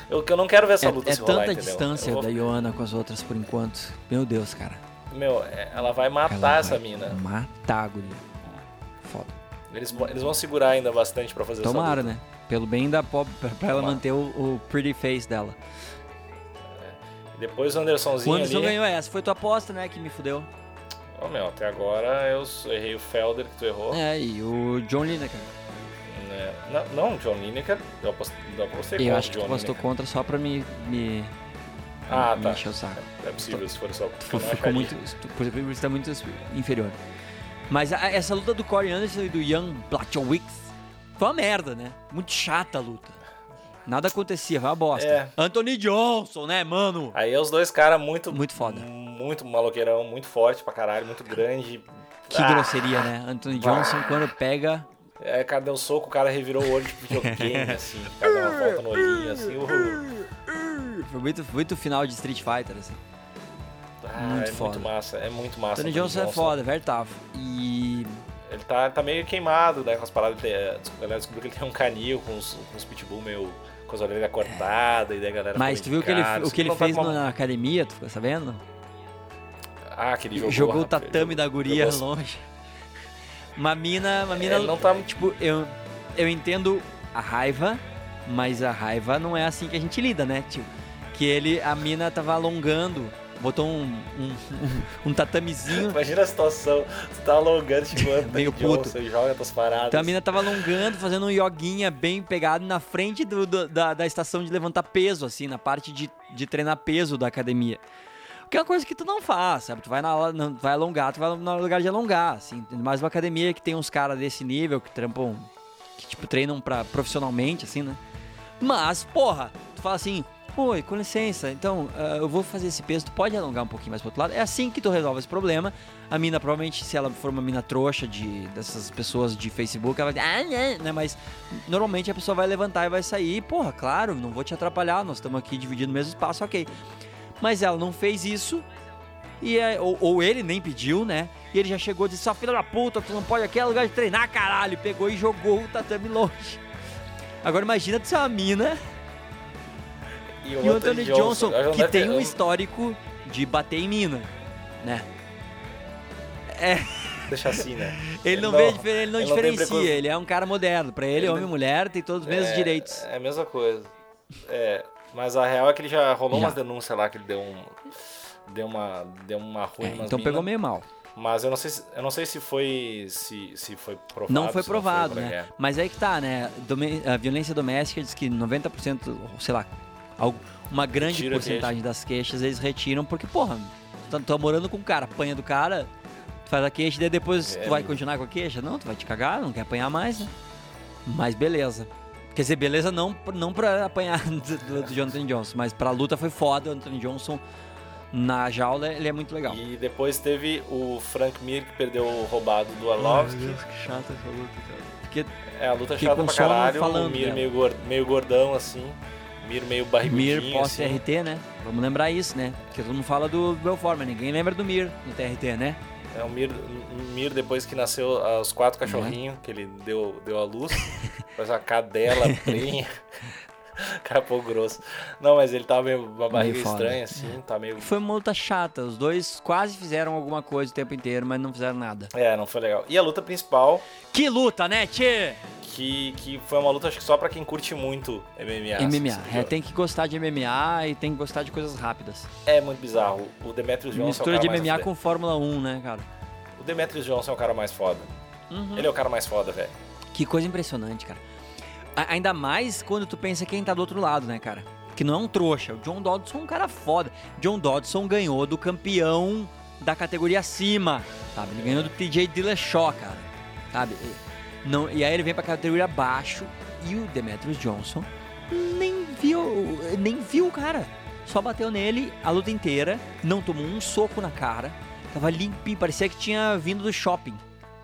Eu, eu não quero ver essa é, luta é se rolar, tanta entendeu? distância vou... da Joana com as outras por enquanto. Meu Deus, cara. Meu, é, ela vai matar ela essa vai mina. Matar, guria. Foda. Eles, eles vão segurar ainda bastante pra fazer Tomara, essa luta. né? Pelo bem da pop, pra, pra ela manter o, o pretty face dela. Depois o Andersonzinho O Anderson ali... ganhou essa. Foi tua aposta, né, que me fudeu. Ô, oh, meu, até agora eu errei o Felder que tu errou. É, e o John Lineker. É, não, não, John Lineker, eu apostei, eu apostei contra Eu acho que tu apostou contra só pra me... me... Ah, me tá. encher o saco. É, é possível se for só. Tu ficou muito, por exemplo, está muito inferior. Mas a, essa luta do Corey Anderson e do Young Blachowicz foi uma merda, né? Muito chata a luta. Nada acontecia, vai uma bosta. É. Anthony Johnson, né, mano? Aí é os dois caras muito. Muito foda. Muito maloqueirão, muito forte pra caralho, muito grande. Que ah. grosseria, né? Anthony Johnson, ah. quando pega. É, o cara deu um soco, o cara revirou o olho de videogame, assim. O cara deu uma volta no olhinho, assim. Uhul. Foi muito, muito final de Street Fighter, assim. Ah, muito é foda. muito massa, é muito massa. Anthony, Johnson, Johnson é foda, very tough. E ele tá, tá meio queimado, né? Com as paradas. A galera descobriu que ele tem um canil com os, com os pitbull meio com as orelhas cortadas e daí a galera. Mas tu viu que ele, o que ele fez uma... na academia, tu ficou sabendo? Ah, que ele jogou. Jogou o tatame da guria jogou... longe. Uma mina. Uma mina. É, não tá... Tipo, eu, eu entendo a raiva, mas a raiva não é assim que a gente lida, né? Tipo, que ele, a mina tava alongando botou um, um, um, um tatamezinho. Imagina a situação, tu tá alongando, tipo, meio puto. e joga tuas paradas. Então a mina tava alongando, fazendo um yoguinha bem pegado na frente do, do, da, da estação de levantar peso, assim, na parte de, de treinar peso da academia. Que é uma coisa que tu não faz, sabe? Tu vai, na, vai alongar, tu vai no lugar de alongar, assim. Mais uma academia que tem uns caras desse nível que trampam, que tipo, treinam pra, profissionalmente, assim, né? Mas, porra, tu fala assim, Oi, com licença, então uh, eu vou fazer esse peso, tu pode alongar um pouquinho mais pro outro lado. É assim que tu resolve esse problema. A mina, provavelmente, se ela for uma mina trouxa de, dessas pessoas de Facebook, ela vai dizer, ah, né? Mas normalmente a pessoa vai levantar e vai sair. Porra, claro, não vou te atrapalhar, nós estamos aqui dividindo o mesmo espaço, ok. Mas ela não fez isso, e é, ou, ou, ele nem pediu, né? E ele já chegou e disse: Sua filha da puta, tu não pode aqui é lugar de treinar, caralho. Pegou e jogou o tatame longe. Agora imagina tu ser uma mina e o, e Anthony Johnson, Johnson que tem um histórico de bater em mina, né? É. Deixa assim, né? ele não, vê, ele não ele diferencia, não ele é um cara moderno. Pra ele, ele homem e mulher tem todos os mesmos é, direitos. É a mesma coisa. É, mas a real é que ele já rolou já. umas denúncias lá que ele deu um. Deu uma. Deu uma ruim. É, então pegou meio mal. Mas eu não sei se, eu não sei se foi se, se foi provado. Não foi provado, não foi, né? Mas aí que tá, né? A violência doméstica diz que 90%, sei lá, uma grande porcentagem das queixas eles retiram porque, porra, tu tá morando com o cara, apanha do cara, tu faz a queixa e daí depois é, tu vai continuar com a queixa? Não, tu vai te cagar, não quer apanhar mais, né? Mas beleza. Quer dizer, beleza não, não pra apanhar do, do Jonathan Johnson, mas pra luta foi foda, o Anthony Johnson na jaula ele é muito legal. E depois teve o Frank Mir que perdeu o roubado do Arlovski. Meu Deus, que chata essa luta, cara. Porque é, a luta chata pra caralho, falando, o Mir meio, meio gordão assim. Mir meio Mir barrigudinho, pós assim. TRT, né? Vamos lembrar isso, né? Porque todo mundo fala do Belfort, mas ninguém lembra do Mir no TRT, né? É o Mir, Mir depois que nasceu os quatro Uhum. cachorrinhos, que ele deu, deu a luz, faz uma cadela prenha. Capô grosso. Não, mas ele tava meio uma barriga foda. estranha, assim, tá meio. Foi uma luta chata. Os dois quase fizeram alguma coisa o tempo inteiro, mas não fizeram nada. É, não foi legal. E a luta principal, Que luta, né, Tchê? que, que foi uma luta, acho que só pra quem curte muito MMA. MMA. assim, É, tem que gostar de MMA e tem que gostar de coisas rápidas. É muito bizarro. O Demetrius Johnson Mistura é de MMA com Fórmula 1, né, cara? O Demetrius Johnson é o cara mais foda. Uhum. Ele é o cara mais foda, velho. Que coisa impressionante, cara. A- ainda mais quando tu pensa quem tá do outro lado, né, cara? Que não é um trouxa. O John Dodson é um cara foda. John Dodson ganhou do campeão da categoria acima, sabe? Ele ganhou do TJ Dillashaw, cara. Sabe? Não, e aí ele vem pra categoria abaixo e o Demetrius Johnson nem viu, nem viu o cara. Só bateu nele a luta inteira, não tomou um soco na cara. Tava limpinho, parecia que tinha vindo do shopping.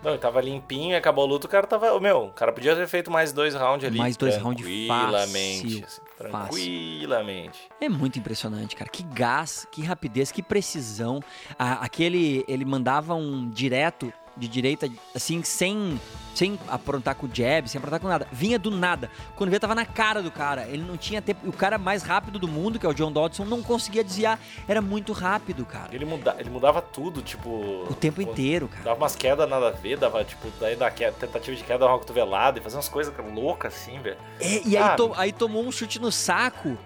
Não, ele tava limpinho, acabou a luta, o cara tava. Meu, o cara podia ter feito mais dois rounds ali. Mais dois rounds Tranquilamente. fácil, assim, tranquilamente. É muito impressionante, cara. Que gás, que rapidez, que precisão. A- aquele, ele mandava um direto de direita, assim, sem, sem aprontar com o jab, sem aprontar com nada. Vinha do nada. Quando via, tava na cara do cara. Ele não tinha tempo. O cara mais rápido do mundo, que é o John Dodson, não conseguia desviar. Era muito rápido, cara. Ele, muda, ele mudava tudo, tipo. O tempo inteiro, cara. Dava umas quedas nada a ver, dava, tipo, daí da queda, tentativa de queda, dava uma cotovelada e fazia umas coisas loucas assim, velho. É, e aí, to- aí tomou um chute no saco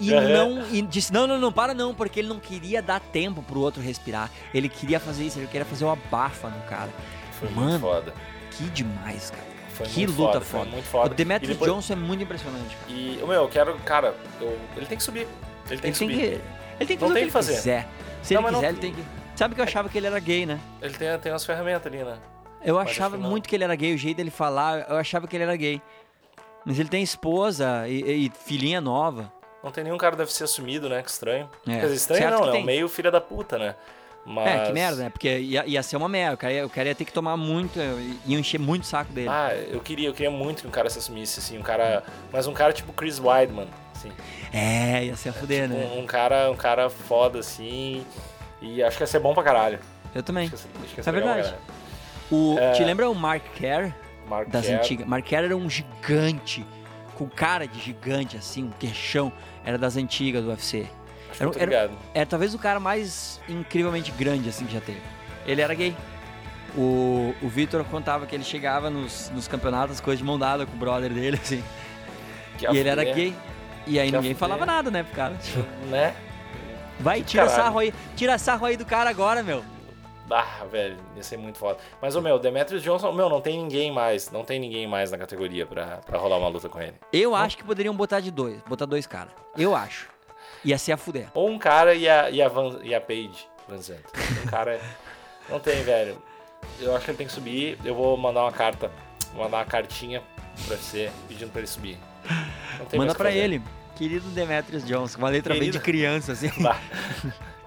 e não e disse: não, não, não, para não, porque ele não queria dar tempo pro outro respirar. Ele queria fazer isso, ele queria fazer uma bafa no cara. Foi Mano, muito foda. Que demais, cara. Foi que luta foda, foi foda. muito foda. O Demetrius depois- Johnson é muito impressionante, cara. E, o meu, eu quero, cara, eu- ele tem que subir. Ele tem Ele que subir. que, ele tem que Não fazer o tem que que ele fazer. quiser. Se Não, ele mas não- quiser, ele tem que. Sabe que eu achava que ele era gay, né? Ele tem, tem umas ferramentas ali, né? Eu Mas achava muito que ele era gay, o jeito dele falar, eu achava que ele era gay. Mas ele tem esposa e, e filhinha nova. Não tem nenhum cara que deve ser assumido, né? Que estranho. É. Quer dizer, estranho Certo não, né? tem. Meio filha da puta, né? Mas... É, que merda, né? Porque ia, ia ser uma merda. O cara, ia, o cara ia ter que tomar muito, ia encher muito o saco dele. Ah, eu queria, eu queria muito que um cara se assumisse, assim, um cara... Mas um cara tipo Chris Weidman, assim. É, ia ser a fuder, né? Um, um cara, um cara foda, assim, e acho que ia ser bom pra caralho. Eu também. Acho que ia ser, acho que É verdade. O, É. Te lembra o Mark Kerr? Mark das Kerr, antigas. Mark Kerr era um gigante, com cara de gigante, assim, um queixão. Era das antigas do UFC. Que era- era- ligado. É talvez o cara mais incrivelmente grande, assim, que já teve. Ele era gay. O, o Vitor contava que ele chegava nos, nos campeonatos, coisa de mão dada com o brother dele, assim. Que e ele era gay. E aí Que ninguém falava nada, né, pro cara. Né? Vai, tira Caralho. sarro aí. Tira sarro aí do cara agora, meu. Ah, velho, ia ser muito foda. Mas, o meu, Demetrius Johnson, meu, não tem ninguém mais, não tem ninguém mais na categoria pra, pra rolar uma luta com ele. Eu acho que poderiam botar de dois. Botar dois caras. Eu acho. Ia ser a fuder. Ou um cara e a, e a, Van, e a Paige Van Zandt. Um cara. não tem, velho. Eu acho que ele tem que subir. Eu vou mandar uma carta. Mandar uma cartinha pra você pedindo pra ele subir. Não tem mais Manda pra ele. Querido Demetrius Johnson, uma letra bem Querido. de criança, assim.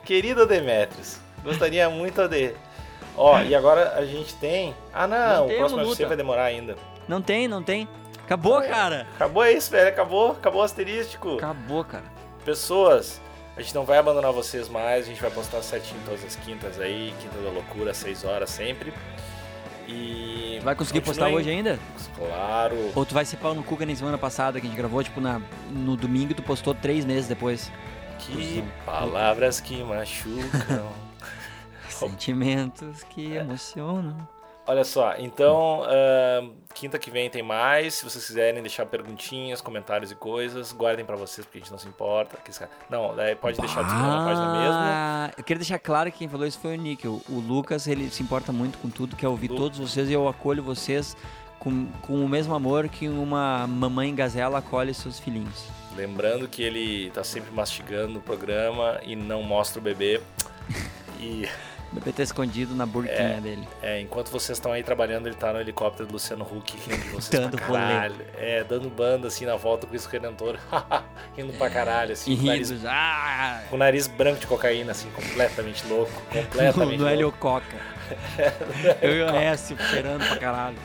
Querido Demetrius, gostaria muito de. Ó, e agora a gente tem. Ah, não, Não o próximo uma UFC luta. vai demorar ainda. Não tem, não tem. Acabou, é. cara. Acabou isso, velho. Acabou, acabou o asterístico. Acabou, cara. Pessoas, a gente não vai abandonar vocês mais, a gente vai postar certinho todas as quintas aí, quinta da loucura, 6 horas sempre. E. Vai conseguir postar hoje ainda? Claro. Ou tu vai ser pau no cu que nem semana passada que a gente gravou, tipo, na, no domingo e tu postou três meses depois. Que palavras que machucam. Sentimentos que emocionam. Olha só, então, ahn, quinta que vem tem mais. Se vocês quiserem deixar perguntinhas, comentários e coisas, guardem pra vocês, porque a gente não se importa. Não, daí pode deixar disponível na página mesmo. Ah, Eu queria deixar claro que quem falou isso foi o. O, o Lucas, ele se importa muito com tudo, quer ouvir Lu- todos vocês e eu acolho vocês com, com o mesmo amor que uma mamãe gazela acolhe seus filhinhos. Lembrando que ele tá sempre mastigando o programa e não mostra o bebê. E O bebê tá escondido na burquinha É. dele. é, enquanto vocês estão aí trabalhando, ele tá no helicóptero do Luciano Huck rindo de vocês Dando pra caralho. É, dando banda assim na volta com isso Redentor. rindo pra caralho, assim, E com o nariz, rindo. Ah! com o nariz branco de cocaína, assim, completamente louco. Completamente No. Helio Coca. Eu e o Écio cheirando pra caralho.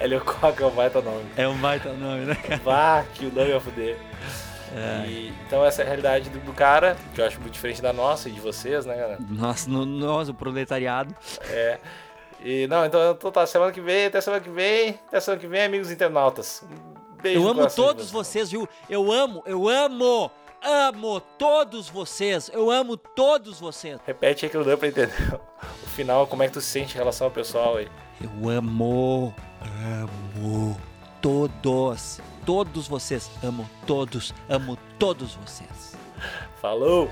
Helio Coca é um baita nome. É um baita nome, né? Vá, que o nome ia fuder. É. E, então essa é a realidade do, do cara, que eu acho muito diferente da nossa e de vocês, né, galera? Nossa, no, nós, o proletariado. É. E não, então, tá, semana que vem, até semana que vem, até semana que vem, amigos internautas. Um beijo Eu amo todos vocês, viu? Eu amo, eu amo, amo todos vocês. Eu amo todos vocês. Repete aí que não deu pra entender. O final, como é que tu se sente em relação ao pessoal aí? Eu amo, amo todos, todos vocês. Amo todos, amo todos vocês. Falou!